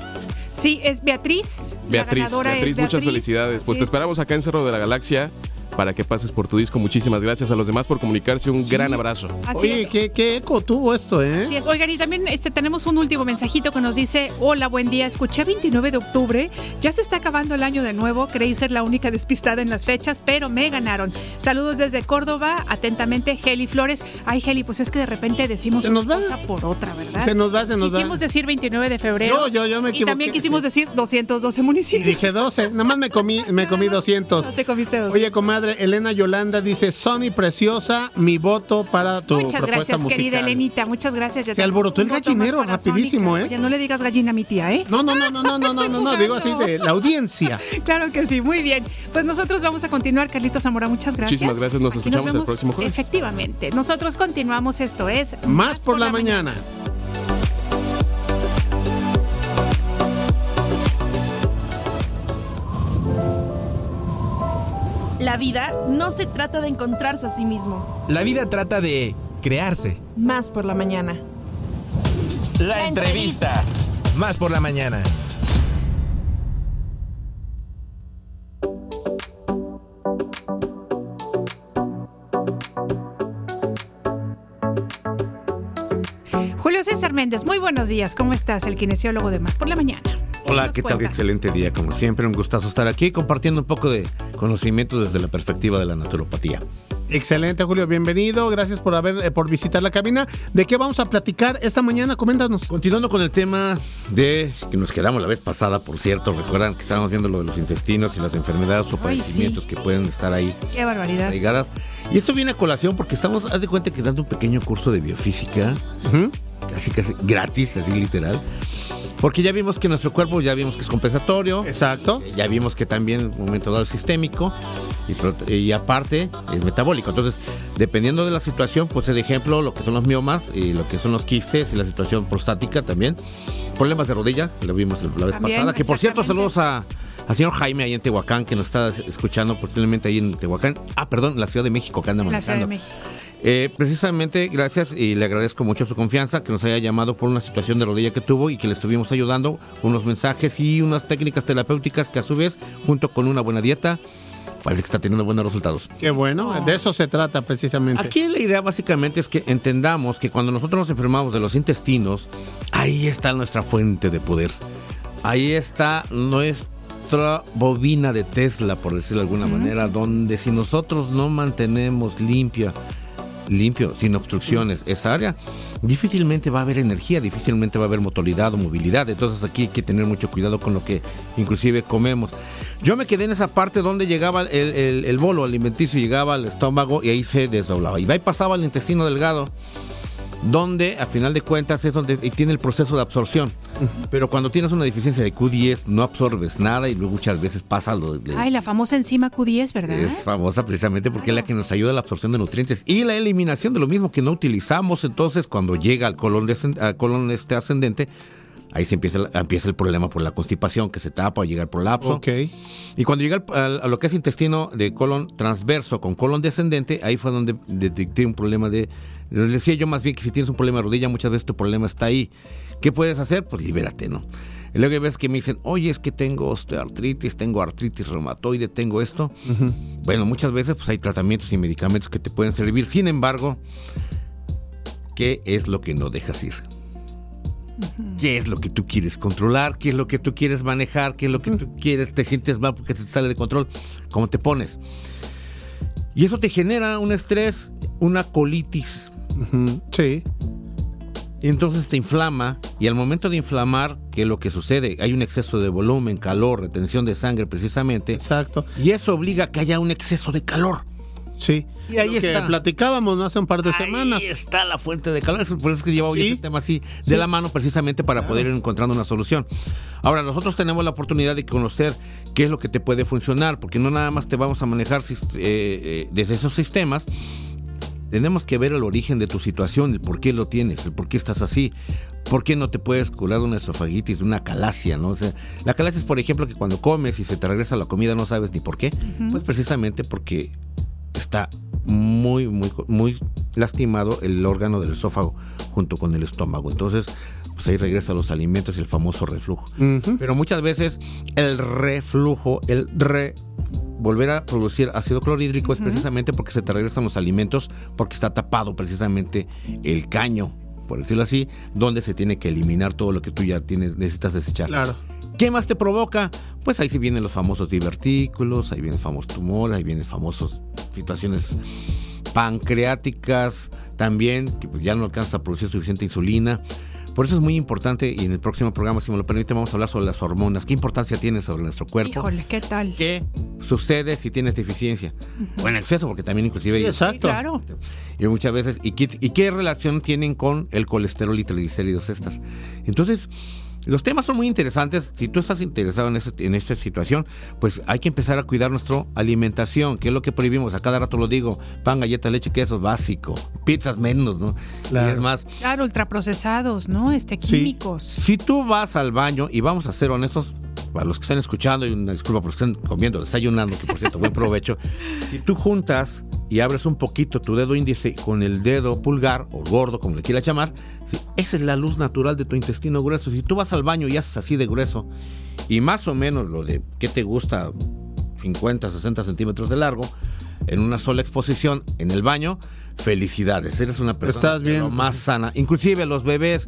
Sí, es Beatriz. La Beatriz, es Beatriz, muchas felicidades. Pues te es. esperamos acá en Cerro de la Galaxia para que pases por tu disco. Muchísimas gracias a los demás por comunicarse. Un gran abrazo. Así Oye, es. ¿qué, qué eco tuvo esto, ¿eh? Así es. Oigan, y también este, tenemos un último mensajito que nos dice, hola, buen día, escuché 29 de octubre, ya se está acabando el año de nuevo, creí ser la única despistada en las fechas, pero me ganaron. Saludos desde Córdoba, atentamente, Heli Flores. Ay, Heli, pues es que de repente decimos Se nos una va. cosa por otra, ¿verdad? Se nos va, se nos va. Quisimos decir 29 de febrero. Yo, yo, yo me Y equivoqué, también quisimos decir 212 Y municipios. dije 12, nada más me comí, me comí 200. No te comiste dos. Oye, comadre, Elena Yolanda dice, Sony Preciosa, mi voto para tu Muchas propuesta gracias, musical. querida Elenita. Muchas gracias. Ya Se alborotó el gallinero rapidísimo. ¿eh? Oye, no le digas gallina a mi tía, ¿eh? No, no, no, no, no, no, no, no, no, digo así de la audiencia. Claro que sí, muy bien. Pues nosotros vamos a continuar, Carlitos Zamora, muchas gracias. Muchísimas gracias, nos Aquí escuchamos el vemos. próximo jueves. Efectivamente. Nosotros continuamos, esto es Más por la mañana. La vida no se trata de encontrarse a sí mismo. La vida trata de crearse. Más por la mañana. La entrevista. Más por la mañana. Julio César Méndez, muy buenos días. ¿Cómo estás? El kinesiólogo de Más por la Mañana. Hola, ¿qué tal? Excelente día, como siempre. Un gustazo estar aquí compartiendo un poco de conocimiento desde la perspectiva de la naturopatía. Excelente, Julio, bienvenido. Gracias por haber eh, por visitar la cabina. ¿De qué vamos a platicar esta mañana? Coméntanos. Continuando con el tema de que nos quedamos la vez pasada, por cierto, recuerdan que estábamos viendo lo de los intestinos y las enfermedades o padecimientos que pueden estar ahí Qué barbaridad. arraigadas. Y esto viene a colación porque estamos, haz de cuenta que dando un pequeño curso de biofísica, casi casi gratis, así literal. Porque ya vimos que nuestro cuerpo, ya vimos que es compensatorio. Exacto. Ya vimos que también en un momento dado es sistémico y, aparte es metabólico. Entonces, dependiendo de la situación, pues el ejemplo, lo que son los miomas y lo que son los quistes y la situación prostática también. Problemas de rodilla, lo vimos la vez También, pasada. Que por cierto, saludos a, al señor Jaime ahí en Tehuacán, que nos está escuchando posiblemente ahí en Tehuacán. Ah, perdón, en la Ciudad de México, que anda En la Ciudad de manejando. México. Eh, precisamente, gracias y le agradezco mucho su confianza, que nos haya llamado por una situación de rodilla que tuvo y que le estuvimos ayudando con unos mensajes y unas técnicas terapéuticas que a su vez, junto con una buena dieta, parece que está teniendo buenos resultados. Qué bueno, de eso se trata precisamente. Aquí la idea básicamente es que entendamos que cuando nosotros nos enfermamos de los intestinos, ahí está nuestra fuente de poder. Ahí está nuestra bobina de Tesla, por decirlo de alguna manera, donde si nosotros no mantenemos limpia, limpio, sin obstrucciones, esa área, difícilmente va a haber energía, difícilmente va a haber motilidad o movilidad. Entonces aquí hay que tener mucho cuidado con lo que inclusive comemos. Yo me quedé en esa parte donde llegaba el, el- el bolo alimenticio, llegaba al estómago y ahí se desdoblaba. Y va y pasaba al intestino delgado, donde a final de cuentas es donde tiene el proceso de absorción. Pero cuando tienes una deficiencia de Q10 no absorbes nada y luego muchas veces pasa lo de... Ay, la famosa enzima Q10, ¿verdad? Es famosa precisamente porque es la que nos ayuda a la absorción de nutrientes y la eliminación de lo mismo que no utilizamos. Entonces, cuando llega al colon, al colon este ascendente, ahí se empieza, el- empieza el problema por la constipación que se tapa o llega el prolapso. Ok. Y cuando llega al- al- a lo que es intestino de colon transverso con colon descendente, ahí fue donde detecté un problema de... Les decía yo más bien que si tienes un problema de rodilla, muchas veces tu problema está ahí. ¿Qué puedes hacer? Pues libérate, ¿no? Y luego hay veces que me dicen, oye, es que tengo osteoartritis, tengo artritis reumatoide, tengo esto. Bueno, muchas veces pues hay tratamientos y medicamentos que te pueden servir. Sin embargo, ¿qué es lo que no dejas ir? ¿Qué es lo que tú quieres controlar? ¿Qué es lo que tú quieres manejar? ¿Qué es lo que tú quieres? ¿Te sientes mal porque te sale de control? ¿Cómo te pones? Y eso te genera un estrés, una colitis. Sí. Entonces te inflama y al momento de inflamar, ¿qué es lo que sucede? Hay un exceso de volumen, calor, retención de sangre precisamente. Exacto. Y eso obliga a que haya un exceso de calor. Sí. Y ahí Lo que está. platicábamos ¿no? hace un par de semanas. Ahí está la fuente de calor. Por eso es que lleva hoy Sí. ese tema así Sí. de la mano precisamente para poder ir encontrando una solución. Ahora, nosotros tenemos la oportunidad de conocer qué es lo que te puede funcionar, porque no nada más te vamos a manejar eh, eh, desde esos sistemas. Tenemos que ver el origen de tu situación, el por qué lo tienes, el por qué estás así, por qué no te puedes curar de una esofagitis, de una calasia, ¿no? O sea, la calasia es, por ejemplo, que cuando comes y se te regresa la comida no sabes ni por qué. Pues precisamente porque está muy, muy, muy lastimado el órgano del esófago junto con el estómago. Entonces, pues ahí regresa los alimentos y el famoso reflujo. Pero muchas veces el reflujo, el re volver a producir ácido clorhídrico es precisamente porque se te regresan los alimentos, porque está tapado precisamente el caño, por decirlo así, donde se tiene que eliminar todo lo que tú ya tienes, necesitas desechar. Claro. ¿Qué más te provoca? Pues ahí sí vienen los famosos divertículos, ahí vienen famosos tumores, ahí vienen famosas situaciones pancreáticas también, que pues ya no alcanza a producir suficiente insulina. Por eso es muy importante, y en el próximo programa, si me lo permite, vamos a hablar sobre las hormonas. ¿Qué importancia tienen sobre nuestro cuerpo? Híjole, ¿qué tal? ¿Qué sucede si tienes deficiencia? O en exceso, porque también inclusive... Sí, hay- exacto. Claro. y muchas veces, ¿y qué, y qué relación tienen con el colesterol y triglicéridos estas? Entonces, los temas son muy interesantes. Si tú estás interesado en, ese- en esta situación, pues hay que empezar a cuidar nuestra alimentación, que es lo que prohibimos. A cada rato lo digo, pan, galleta, leche, queso es básico. Pizzas menos, ¿no? Y es más, Claro, ultraprocesados, ¿no? Este, químicos. si tú vas al baño, y vamos a ser honestos, para los que están escuchando, y una disculpa por los que están comiendo, desayunando, que por cierto, buen provecho. Si tú juntas y abres un poquito tu dedo índice con el dedo pulgar, o gordo, como le quieras llamar, sí, esa es la luz natural de tu intestino grueso. Si tú vas al baño y haces así de grueso, y más o menos lo de, ¿qué te gusta? 50, 60 centímetros de largo, en una sola exposición en el baño, felicidades, eres una persona Estás bien. lo más sana. Inclusive los bebés,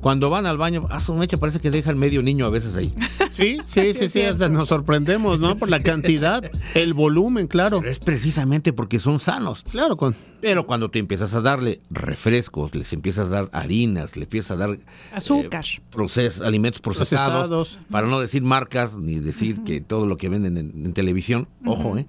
cuando van al baño, a su mecha parece que dejan medio niño a veces ahí. Sí, sí, sí, sí, hasta nos sorprendemos, ¿no? Por la cantidad, el volumen, claro. Pero es precisamente porque son sanos. Claro, con Pero cuando tú empiezas a darle refrescos, les empiezas a dar harinas, le empiezas a dar Azúcar. proces- alimentos procesados, Procesados. para no decir marcas ni decir que todo lo que venden en, en televisión, ojo, ¿eh?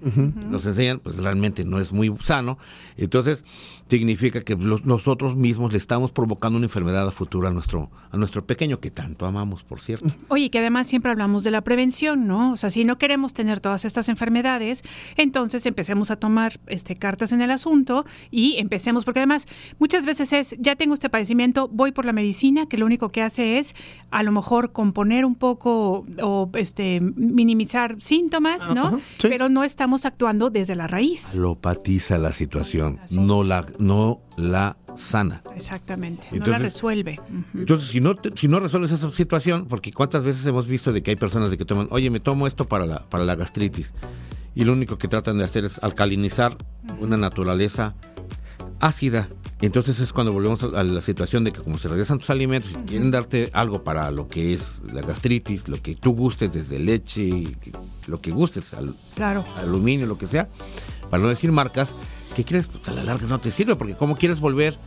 nos enseñan, pues realmente no es muy sano. Entonces, significa que los- nosotros mismos le estamos provocando una enfermedad a futuro a nuestro, a nuestro pequeño, que tanto amamos, por cierto. Oye, que además siempre hablamos de la prevención, ¿no? O sea, si no queremos tener todas estas enfermedades, entonces empecemos a tomar este, cartas en el asunto y empecemos, porque además muchas veces es, ya tengo este padecimiento, voy por la medicina, que lo único que hace es a lo mejor componer un poco o este, minimizar síntomas, ¿no? Ajá, sí. Pero no estamos actuando desde la raíz. Alopatiza la situación, no la, no la sana. Exactamente, no la resuelve. Entonces, si no, te- si no resuelves esa situación, porque cuántas veces hemos visto de que hay personas de que toman, oye, me tomo esto para la, para la gastritis, y lo único que tratan de hacer es alcalinizar una naturaleza ácida. Entonces es cuando volvemos a la situación de que como se regresan tus alimentos y quieren darte algo para lo que es la gastritis, lo que tú gustes, desde leche, lo que gustes, al- Claro. aluminio, lo que sea, para no decir marcas, ¿qué quieres? Pues a la larga no te sirve, porque ¿cómo quieres volver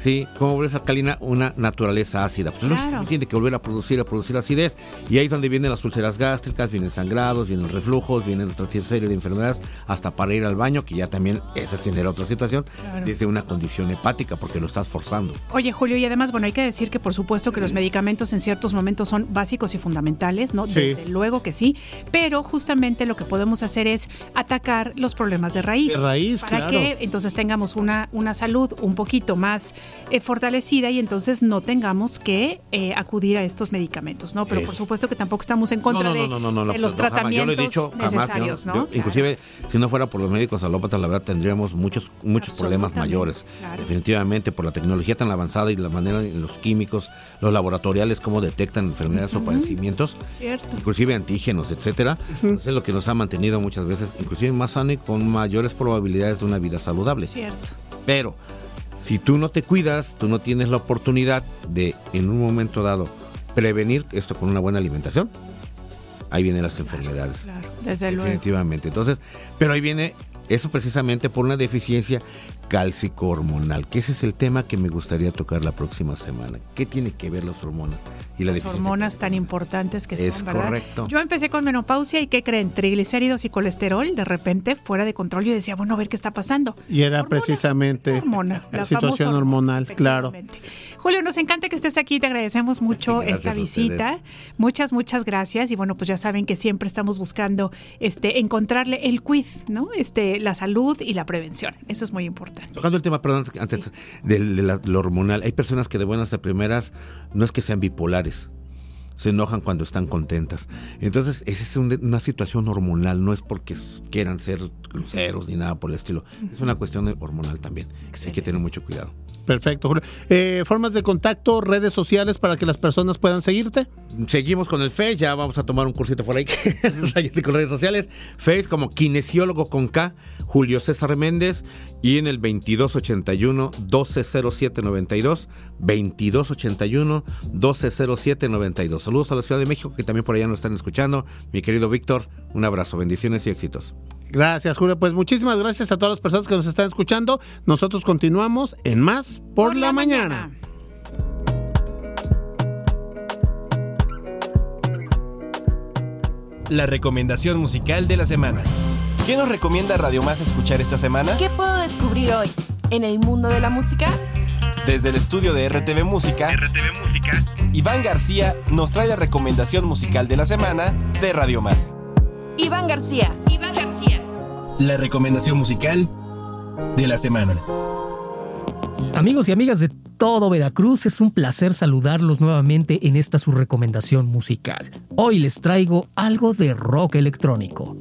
¿sí? ¿Cómo vuelves alcalina? Una naturaleza ácida. Pues Claro. tiene que volver a producir, a producir acidez. Y ahí es donde vienen las úlceras gástricas, vienen sangrados, vienen reflujos, vienen otra serie de enfermedades, hasta para ir al baño, que ya también eso genera otra situación, Claro. desde una condición hepática, porque lo estás forzando. Oye, Julio, y además, bueno, hay que decir que por supuesto que los medicamentos en ciertos momentos son básicos y fundamentales, ¿no? Sí. Desde luego que sí, pero justamente lo que podemos hacer es atacar los problemas de raíz. De raíz, para claro. que entonces tengamos una, una salud un poquito más eh, fortalecida y entonces no tengamos que eh, acudir a estos medicamentos, ¿no? Pero por supuesto que tampoco estamos en contra de, los tratamientos necesarios, ¿no? inclusive, si no fuera por los médicos alópatas, la verdad tendríamos muchos, muchos problemas mayores. claro. Definitivamente, por la tecnología tan avanzada y la manera en los químicos, los laboratoriales, cómo detectan enfermedades o padecimientos, Cierto. inclusive antígenos, etcétera. Eso es lo que nos ha mantenido muchas veces, inclusive más sano y con mayores probabilidades de una vida saludable. Cierto. Pero si tú no te cuidas, tú no tienes la oportunidad de, en un momento dado, prevenir esto con una buena alimentación, ahí vienen las enfermedades. Claro, desde luego. Definitivamente. Entonces, pero ahí viene eso precisamente por una deficiencia cálcico hormonal, que ese es el tema que me gustaría tocar la próxima semana. ¿Qué tiene que ver las hormonas y la Las hormonas tan importantes que Es son, ¿verdad? correcto. Yo empecé con menopausia y ¿qué creen? Triglicéridos y colesterol, de repente fuera de control. Yo decía, bueno, a ver qué está pasando. Y era precisamente Hormona, la la situación hormonal, claro. Julio, nos encanta que estés aquí, te agradecemos mucho Gracias esta visita. Muchas, muchas gracias. Y bueno, pues ya saben que siempre estamos buscando este encontrarle el quiz, ¿no? Este, la salud y la prevención. Eso es muy importante. Tocando el tema, perdón, antes del- de, la- lo hormonal, hay personas que de buenas a primeras no es que sean bipolares, se enojan cuando están contentas. Entonces, esa es un- una situación hormonal, no es porque quieran ser groseros ni nada por el estilo. Es una cuestión de- hormonal también. Hay que tener mucho cuidado. Perfecto, Julio. Eh, formas de contacto, redes sociales para que las personas puedan seguirte. Seguimos con el Face, ya vamos a tomar un cursito por ahí con redes sociales. Face como kinesiólogo con K, Julio César Méndez y en el 2281 120792, 2281 120792. Saludos a la Ciudad de México que también por allá nos están escuchando. Mi querido Víctor, un abrazo, bendiciones y éxitos. Gracias, Julio. Pues muchísimas gracias a todas las personas que nos están escuchando. Nosotros continuamos en Más por, la, mañana. La recomendación musical de la semana. ¿Qué nos recomienda Radio Más escuchar esta semana? ¿Qué puedo descubrir hoy en el mundo de la música? Desde el estudio de RTV Música, Iván García nos trae la recomendación musical de la semana de Radio Más. Iván García. Iván García. La recomendación musical de la semana. Amigos y amigas de todo Veracruz, es un placer saludarlos nuevamente en esta su recomendación musical. Hoy les traigo algo de rock electrónico.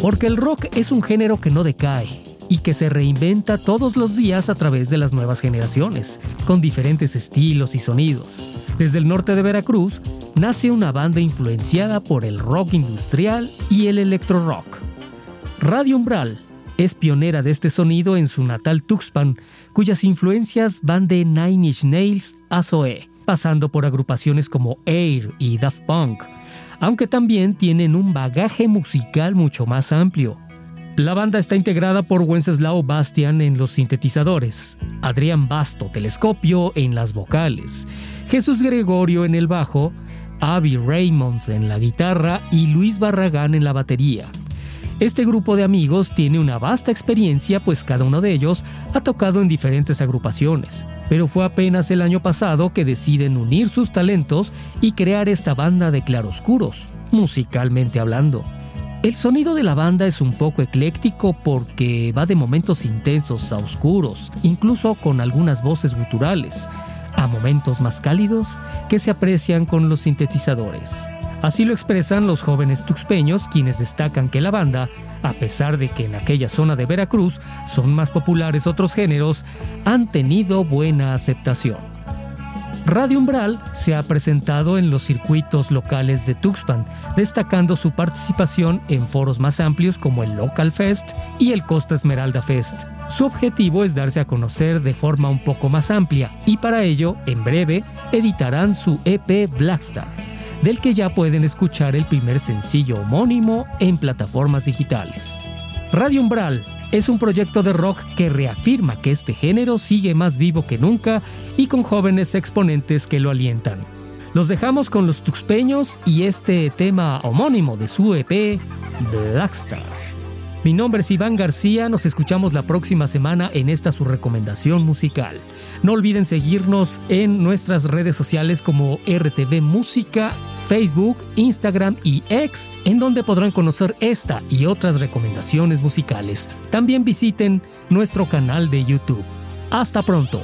Porque el rock es un género que no decae y que se reinventa todos los días a través de las nuevas generaciones, con diferentes estilos y sonidos. Desde el norte de Veracruz nace una banda influenciada por el rock industrial y el electro rock. Radio Umbral es pionera de este sonido en su natal Tuxpan, cuyas influencias van de Nine Inch Nails a Zoe, pasando por agrupaciones como Air y Daft Punk, aunque también tienen un bagaje musical mucho más amplio. La banda está integrada por Wenceslao Bastian en los sintetizadores, Adrián Basto Telescopio en las vocales, Jesús Gregorio en el bajo, Avi Raymonds en la guitarra y Luis Barragán en la batería. Este grupo de amigos tiene una vasta experiencia pues cada uno de ellos ha tocado en diferentes agrupaciones, pero fue apenas el año pasado que deciden unir sus talentos y crear esta banda de claroscuros, musicalmente hablando. El sonido de la banda es un poco ecléctico porque va de momentos intensos a oscuros, incluso con algunas voces guturales, a momentos más cálidos que se aprecian con los sintetizadores. Así lo expresan los jóvenes tuxpeños, quienes destacan que la banda, a pesar de que en aquella zona de Veracruz son más populares otros géneros, han tenido buena aceptación. Radio Umbral se ha presentado en los circuitos locales de Tuxpan, destacando su participación en foros más amplios como el Local Fest y el Costa Esmeralda Fest. Su objetivo es darse a conocer de forma un poco más amplia y para ello, en breve, editarán su EP Blackstar, del que ya pueden escuchar el primer sencillo homónimo en plataformas digitales. Radio Umbral es un proyecto de rock que reafirma que este género sigue más vivo que nunca y con jóvenes exponentes que lo alientan. Los dejamos con los tuxpeños y este tema homónimo de su EP, Blackstar. Mi nombre es Iván García, nos escuchamos la próxima semana en esta su recomendación musical. No olviden seguirnos en nuestras redes sociales como RTV Música, Facebook, Instagram y X, en donde podrán conocer esta y otras recomendaciones musicales. También visiten nuestro canal de YouTube. Hasta pronto.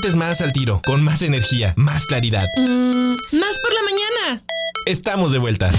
Sientes más al tiro? Con más energía, más claridad. Mm, más por la mañana. Estamos de vuelta.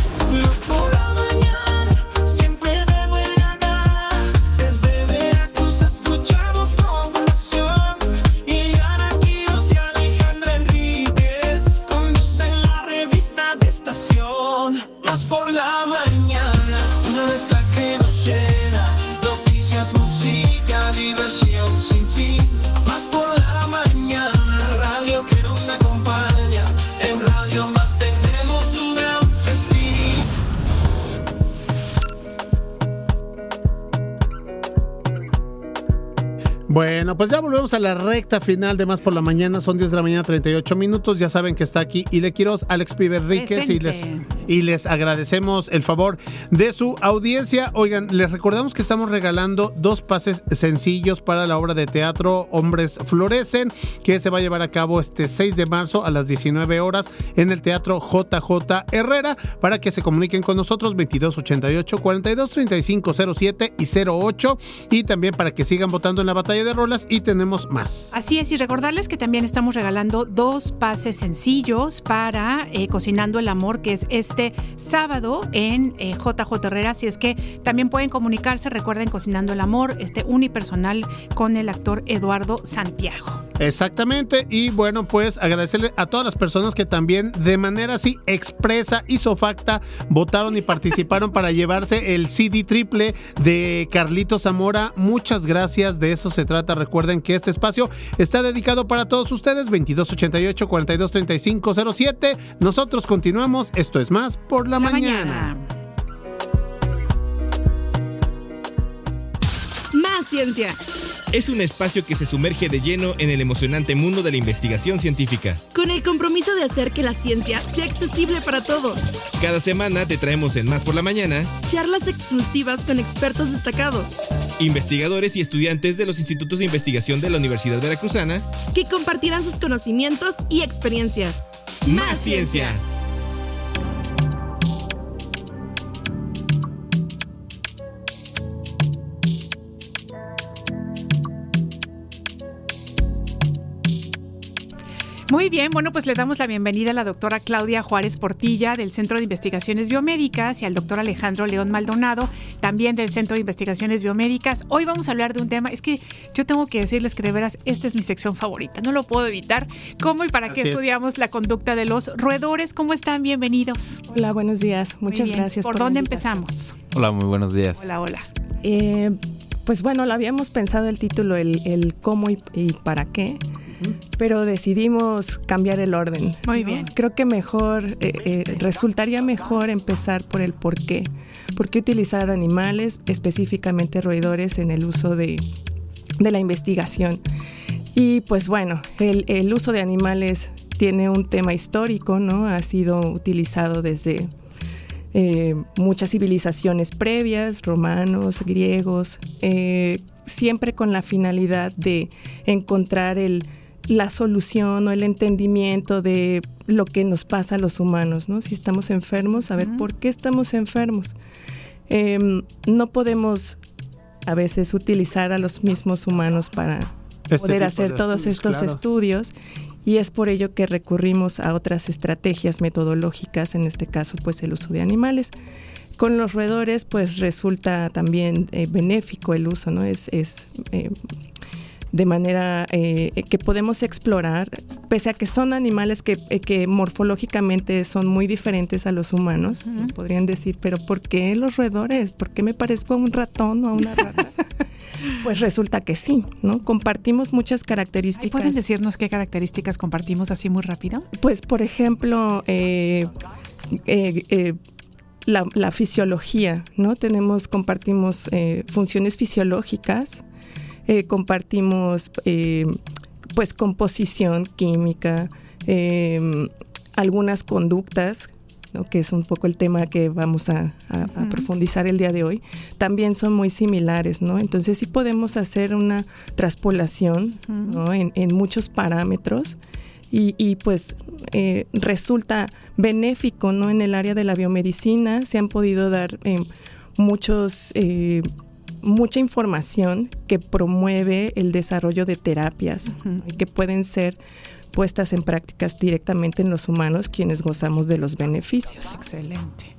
La recta final de Más por la Mañana. Son 10 de la mañana, 38 minutos. Ya saben que está aquí Ile Quiroz, Alex Piberríquez y les, y les agradecemos el favor de su audiencia. Oigan, les recordamos que estamos regalando dos pases sencillos para la obra de teatro Hombres Florecen, que se va a llevar a cabo este 6 de marzo a las 19 horas en el Teatro JJ Herrera. Para que se comuniquen con nosotros, 2288 423507 y 08. Y también para que sigan votando en la batalla de rolas y tenemos más. Así es, y recordarles que también estamos regalando dos pases sencillos para eh, Cocinando el Amor, que es este sábado en eh, JJ Herrera. Así es que también pueden comunicarse, recuerden Cocinando el Amor, este unipersonal con el actor Eduardo Santiago. Exactamente, y bueno, pues agradecerle a todas las personas que también de manera así expresa y sofacta votaron y participaron para llevarse el CD triple de Carlito Zamora. Muchas gracias, de eso se trata. Recuerden que este espacio está dedicado para todos ustedes, 2288 423507. Nosotros continuamos, esto es más por la, mañana. Más ciencia. Es un espacio que se sumerge de lleno en el emocionante mundo de la investigación científica. Con el compromiso de hacer que la ciencia sea accesible para todos. Cada semana te traemos en Más por la Mañana Charlas exclusivas con expertos destacados. investigadores y estudiantes de los institutos de investigación de la Universidad Veracruzana. Que compartirán sus conocimientos y experiencias. Más ciencia. Muy bien, bueno, pues le damos la bienvenida a la doctora Claudia Juárez Portilla del Centro de Investigaciones Biomédicas y al doctor Alejandro León Maldonado, también del Centro de Investigaciones Biomédicas. Hoy vamos a hablar de un tema, es que yo tengo que decirles que de veras esta es mi sección favorita, no lo puedo evitar. ¿Cómo y para qué es. estudiamos la conducta de los roedores? ¿Cómo están? Bienvenidos. Hola, buenos días. Muchas bien. gracias. ¿Por dónde empezamos? Hola, muy buenos días. Hola, hola. Eh, pues bueno, lo habíamos pensado el título, el, el cómo y, y para qué, pero decidimos cambiar el orden. Muy ¿no? bien. Creo que mejor, eh, eh, resultaría mejor empezar por el por qué. ¿Por qué utilizar animales, específicamente roedores, en el uso de, de la investigación? Y pues bueno, el, el uso de animales tiene un tema histórico, ¿no? Ha sido utilizado desde eh, muchas civilizaciones previas, romanos, griegos, eh, siempre con la finalidad de encontrar el, la solución o el entendimiento de lo que nos pasa a los humanos, ¿no? Si estamos enfermos, saber por qué estamos enfermos. Em, no podemos a veces utilizar a los mismos humanos para Este poder hacer todos estudios, estos claro. estudios y es por ello que recurrimos a otras estrategias metodológicas, en este caso pues el uso de animales. Con los roedores pues resulta también eh, benéfico el uso, ¿no? Es, es eh, de manera eh, que podemos explorar, pese a que son animales que, eh, que morfológicamente son muy diferentes a los humanos, podrían decir, pero ¿por qué los roedores? ¿Por qué me parezco a un ratón o a una rata? Pues resulta que sí, ¿no? Compartimos muchas características. ¿Pueden decirnos qué características compartimos así muy rápido? Pues, por ejemplo, eh, eh, eh, la, la fisiología, ¿no? Tenemos, compartimos funciones fisiológicas, eh, compartimos, eh, pues, composición química, eh, algunas conductas, ¿no? que es un poco el tema que vamos a, a- a Ujú. profundizar el día de hoy, también son muy similares, ¿no? Entonces sí podemos hacer una traspolación ¿no? en, en muchos parámetros y, y, pues eh, resulta benéfico, ¿no? En el área de la biomedicina se han podido dar eh, muchos... eh, mucha información que promueve el desarrollo de terapias y que pueden ser puestas en prácticas directamente en los humanos quienes gozamos de los beneficios. Excelente.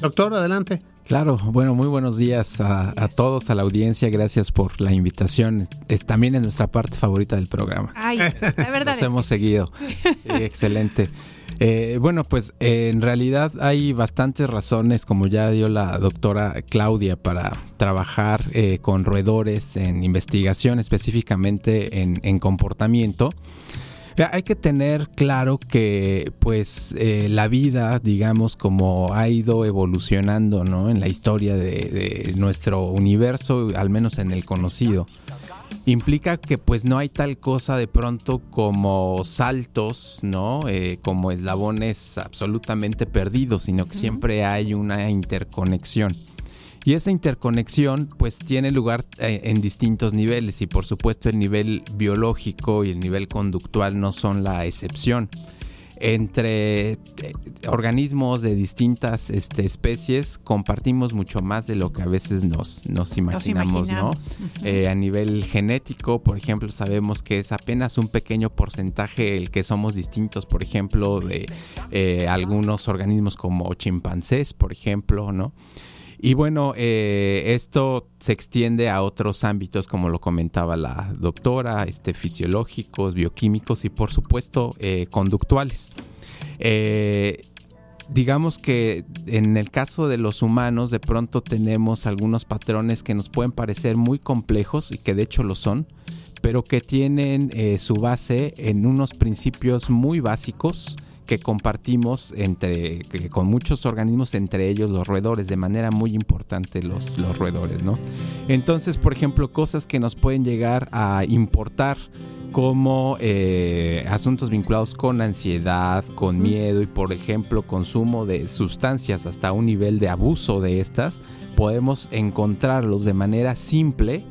Doctor, adelante. Claro, bueno, muy buenos días a, a todos, a la audiencia, gracias por la invitación. Es, también es nuestra parte favorita del programa. Ay, la verdad Nos es hemos que- seguido. Sí, excelente. Eh, bueno, pues eh, en realidad hay bastantes razones, como ya dio la doctora Claudia, para trabajar eh, con roedores en investigación, específicamente en, en comportamiento. Hay que tener claro que pues la vida, digamos, como ha ido evolucionando ¿no? en la historia de nuestro universo, al menos en el conocido, implica que pues no hay tal cosa de pronto como saltos, ¿no? Eh, como eslabones absolutamente perdidos, sino que siempre hay una interconexión. Y esa interconexión pues tiene lugar eh, en distintos niveles y por supuesto el nivel biológico y el nivel conductual no son la excepción entre eh, organismos de distintas este, especies compartimos mucho más de lo que a veces nos, nos imaginamos, ¿no? Eh, a nivel genético, por ejemplo, sabemos que es apenas un pequeño porcentaje el que somos distintos, por ejemplo, de eh, algunos organismos como chimpancés, por ejemplo, ¿no? Y bueno, eh, esto se extiende a otros ámbitos, como lo comentaba la doctora, este, fisiológicos, bioquímicos y por supuesto eh, conductuales. Eh, digamos que en el caso de los humanos de pronto tenemos algunos patrones que nos pueden parecer muy complejos y que de hecho lo son, pero que tienen su base en unos principios muy básicos que compartimos entre con muchos organismos, entre ellos los roedores, de manera muy importante los, los roedores, ¿no? Entonces, por ejemplo, cosas que nos pueden llegar a importar como eh, asuntos vinculados con ansiedad, con miedo y por ejemplo consumo de sustancias hasta un nivel de abuso de estas, podemos encontrarlos de manera simple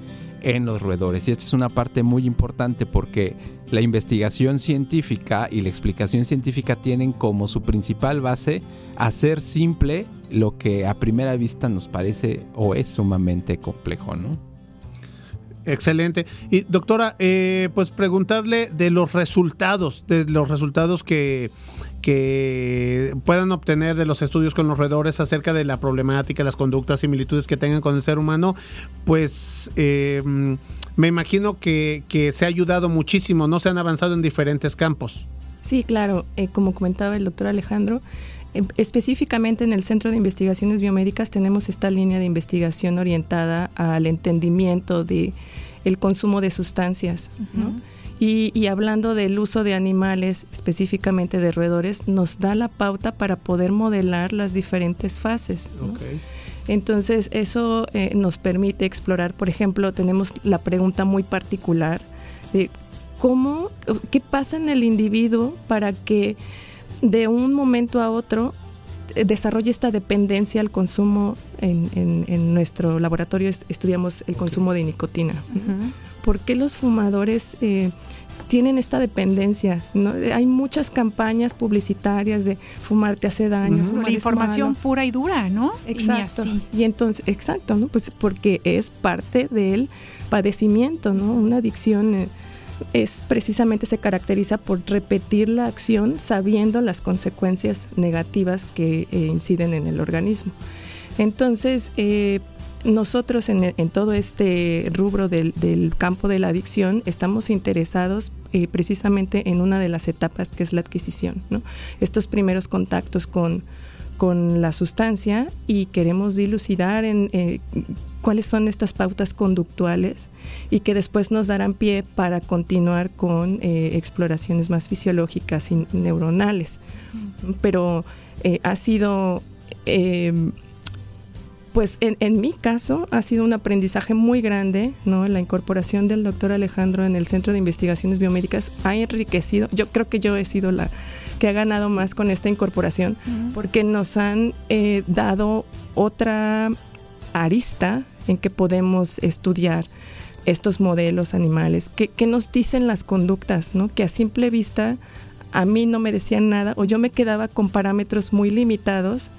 en los roedores. Y esta es una parte muy importante porque la investigación científica y la explicación científica tienen como su principal base hacer simple lo que a primera vista nos parece o es sumamente complejo, ¿no? Excelente. Y doctora, eh, pues preguntarle de los resultados, de los resultados que, que puedan obtener de los estudios con los roedores acerca de la problemática, las conductas, similitudes que tengan con el ser humano, pues eh, me imagino que, se ha ayudado muchísimo, ¿no? Se han avanzado en diferentes campos. Sí, claro, eh, como comentaba el doctor Alejandro, em, específicamente en el Centro de Investigaciones Biomédicas tenemos esta línea de investigación orientada al entendimiento de el consumo de sustancias, ¿no? Y, hablando del uso de animales, específicamente de roedores, nos da la pauta para poder modelar las diferentes fases. Entonces, eso eh, nos permite explorar, por ejemplo, tenemos la pregunta muy particular de cómo, qué pasa en el individuo para que de un momento a otro desarrolle esta dependencia al consumo. En, nuestro laboratorio estudiamos el consumo de nicotina. ¿Por qué los fumadores eh, tienen esta dependencia? Hay muchas campañas publicitarias de fumar te hace daño. información pura y dura, ¿no? Exacto. Y, entonces, exacto, ¿no? Pues porque es parte del padecimiento, ¿no? Una adicción eh, es precisamente se caracteriza por repetir la acción sabiendo las consecuencias negativas que eh, inciden en el organismo. Entonces, eh, nosotros en, todo este rubro del, campo de la adicción estamos interesados eh, precisamente en una de las etapas que es la adquisición, ¿no? estos primeros contactos con, con la sustancia y queremos dilucidar en eh, cuáles son estas pautas conductuales y que después nos darán pie para continuar con eh, exploraciones más fisiológicas y neuronales. Pero ha sido pues en, mi caso ha sido un aprendizaje muy grande, ¿no? La incorporación del doctor Alejandro en el Centro de Investigaciones Biomédicas ha enriquecido, yo creo que yo he sido la que ha ganado más con esta incorporación, porque nos han eh, dado otra arista en que podemos estudiar estos modelos animales, que, que nos dicen las conductas, ¿no? Que a simple vista a mí no me decían nada o yo me quedaba con parámetros muy limitados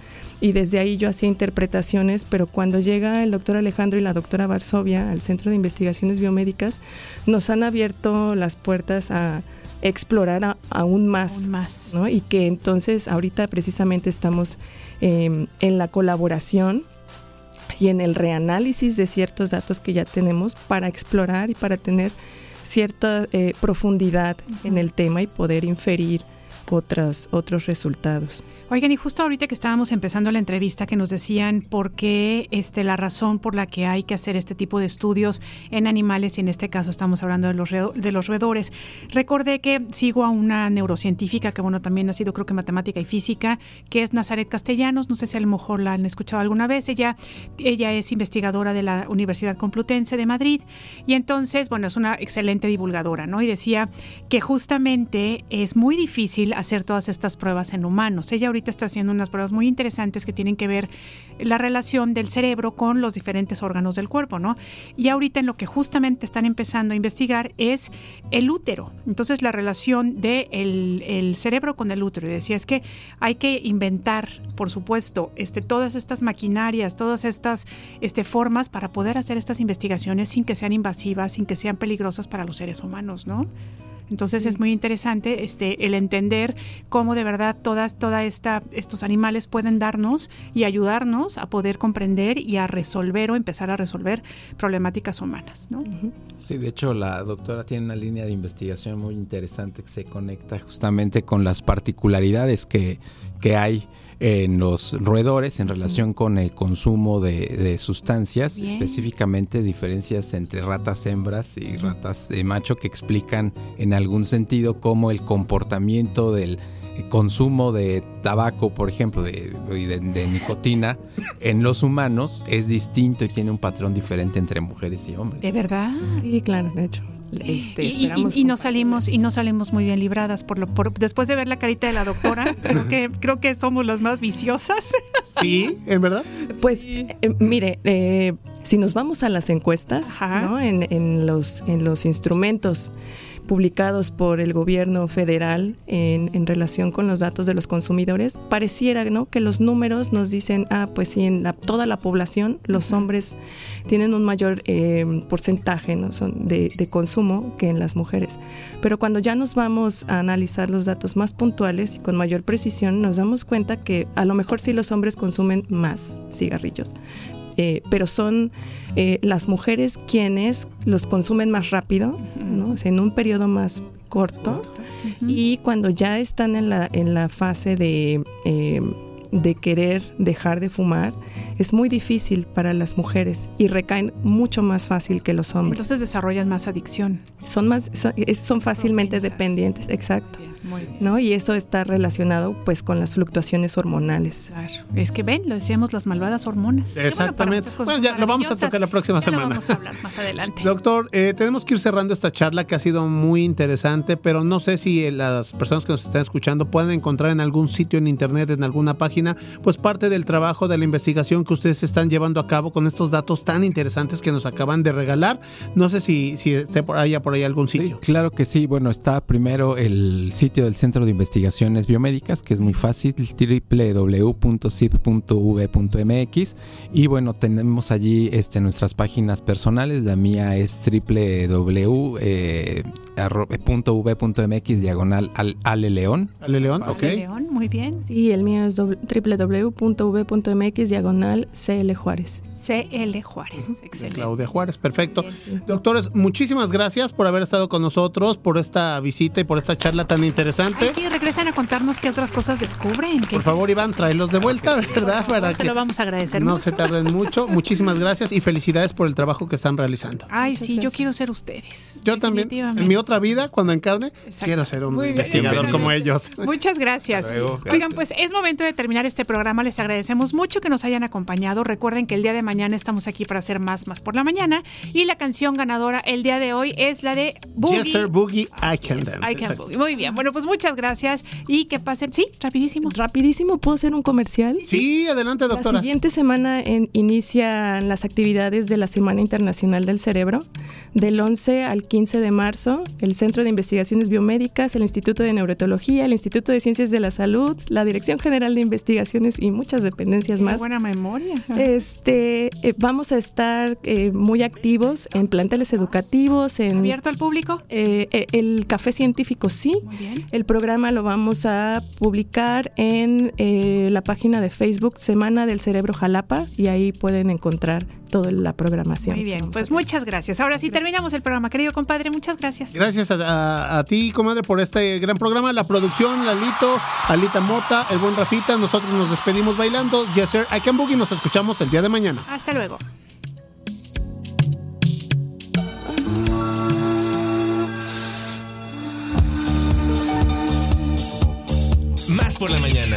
y desde ahí yo hacía interpretaciones, pero cuando llega el doctor Alejandro y la doctora Varsovia al Centro de Investigaciones Biomédicas, nos han abierto las puertas a explorar aún más, más. y que entonces ahorita precisamente estamos em, en la colaboración y en el reanálisis de ciertos datos que ya tenemos para explorar y para tener cierta eh, profundidad en el tema y poder inferir otros, otros resultados. Oigan, y justo ahorita que estábamos empezando la entrevista que nos decían por qué este, la razón por la que hay que hacer este tipo de estudios en animales, y en este caso estamos hablando de los, de los roedores, recordé que sigo a una neurocientífica que, bueno, también ha sido creo que matemática y física, que es Nazaret Castellanos, no sé si a lo mejor la han escuchado alguna vez, ella, ella es investigadora de la Universidad Complutense de Madrid, y entonces, bueno, es una excelente divulgadora, ¿no? Y decía que justamente es muy difícil hacer todas estas pruebas en humanos. Ella ahorita está haciendo unas pruebas muy interesantes que tienen que ver la relación del cerebro con los diferentes órganos del cuerpo, ¿no? Y ahorita en lo que justamente están empezando a investigar es el útero. Entonces la relación del de el cerebro con el útero. Y decía, es que hay que inventar, por supuesto, este, todas estas maquinarias, todas estas este, formas para poder hacer estas investigaciones sin que sean invasivas, sin que sean peligrosas para los seres humanos, ¿no? Entonces es muy interesante este, el entender cómo de verdad todas, toda esta, estos animales pueden darnos y ayudarnos a poder comprender y a resolver o empezar a resolver problemáticas humanas. ¿no? Sí, de hecho la doctora tiene una línea de investigación muy interesante que se conecta justamente con las particularidades que, que hay en los roedores en relación con el consumo de, sustancias, específicamente diferencias entre ratas hembras y ratas de macho que explican en algún sentido cómo el comportamiento del consumo de tabaco, por ejemplo, de, de, nicotina en los humanos es distinto y tiene un patrón diferente entre mujeres y hombres. ¿De verdad? Sí, claro, de hecho. Este, y, no salimos y no salimos muy bien libradas por lo por, después de ver la carita de la doctora creo que creo que somos las más viciosas. Sí en verdad pues eh, mire eh, si nos vamos a las encuestas ¿no? en, en, los en los instrumentos publicados por el gobierno federal en, relación con los datos de los consumidores, pareciera ¿no? que los números nos dicen, ah, pues sí, en toda la población los hombres tienen un mayor eh, porcentaje ¿no? Son de, consumo que en las mujeres. Pero cuando ya nos vamos a analizar los datos más puntuales y con mayor precisión, nos damos cuenta que a lo mejor sí los hombres consumen más cigarrillos, eh, pero son eh, las mujeres quienes los consumen más rápido, en un periodo más corto, y cuando ya están en la, en la fase de, eh, de querer dejar de fumar, es muy difícil para las mujeres y recaen mucho más fácil que los hombres. Entonces desarrollan más adicción. Son, más, son, fácilmente dependientes, exacto. ¿No? Y eso está relacionado pues con las fluctuaciones hormonales. Claro. Es que ven, lo decíamos las malvadas hormonas. Exactamente. Bueno, ya lo vamos a tocar la próxima semana. vamos a hablar más adelante. Doctor, eh, tenemos que ir cerrando esta charla que ha sido muy interesante, pero no sé si las personas que nos están escuchando pueden encontrar en algún sitio en internet, en alguna página, pues parte del trabajo de la investigación que ustedes están llevando a cabo con estos datos tan interesantes que nos acaban de regalar. No sé si, si esté por ahí, por ahí algún sitio. claro que sí. Bueno, está primero el sitio del Centro de Investigaciones Biomédicas, que es muy fácil, www.cip.v.mx. Y bueno, tenemos allí este, nuestras páginas personales. La mía es www.v.mx eh, diagonal al Ale León. Ale León, ok. León, muy bien. Sí, el mío es www.v.mx diagonal CL Juárez. CL Juárez. Excelente. Claudia Juárez, perfecto. Doctores, muchísimas gracias por haber estado con nosotros, por esta visita y por esta charla tan interesante. sí, regresen a contarnos qué otras cosas descubren. Por favor, Iván, tráelos de vuelta, ¿verdad? Para te lo vamos a agradecer. No se tarden mucho. Muchísimas gracias y felicidades por el trabajo que están realizando. Ay, sí, yo quiero ser ustedes. Yo también. En mi otra vida, cuando encarne, quiero ser un investigador como ellos. Muchas gracias. Oigan, pues es momento de terminar este programa. Les agradecemos mucho que nos hayan acompañado. Recuerden que el día de mañana mañana estamos aquí para hacer más, más por la mañana. Y la canción ganadora el día de hoy es la de Boogie. Yes, sir, Boogie, I Can Dance. I can boogie. Muy bien, bueno, pues muchas gracias y que pasen. Sí, rapidísimo. Rapidísimo, ¿puedo hacer un comercial? Sí, adelante, doctora. La siguiente semana en, inician las actividades de la Semana Internacional del Cerebro. Del 11 al 15 de marzo, el Centro de Investigaciones Biomédicas, el Instituto de Neurotología, el Instituto de Ciencias de la Salud, la Dirección General de Investigaciones y muchas dependencias más. buena memoria. Este, eh, vamos a estar eh, muy activos en planteles educativos. En, ¿Abierto al público? Eh, el café científico sí. El programa lo vamos a publicar en la página de Facebook Semana del Cerebro Jalapa y ahí pueden encontrar toda la programación. Muy bien, pues muchas gracias. Ahora sí terminamos el programa, querido compadre, muchas gracias. Gracias a, ti, comadre, por este gran programa. La producción, Lalito, Alita Mota, el buen Rafita, nosotros nos despedimos bailando. Yes, sir, I can boogie. Nos escuchamos el día de mañana. Hasta luego. Más por la mañana.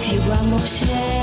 Fiła mu się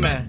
próxima.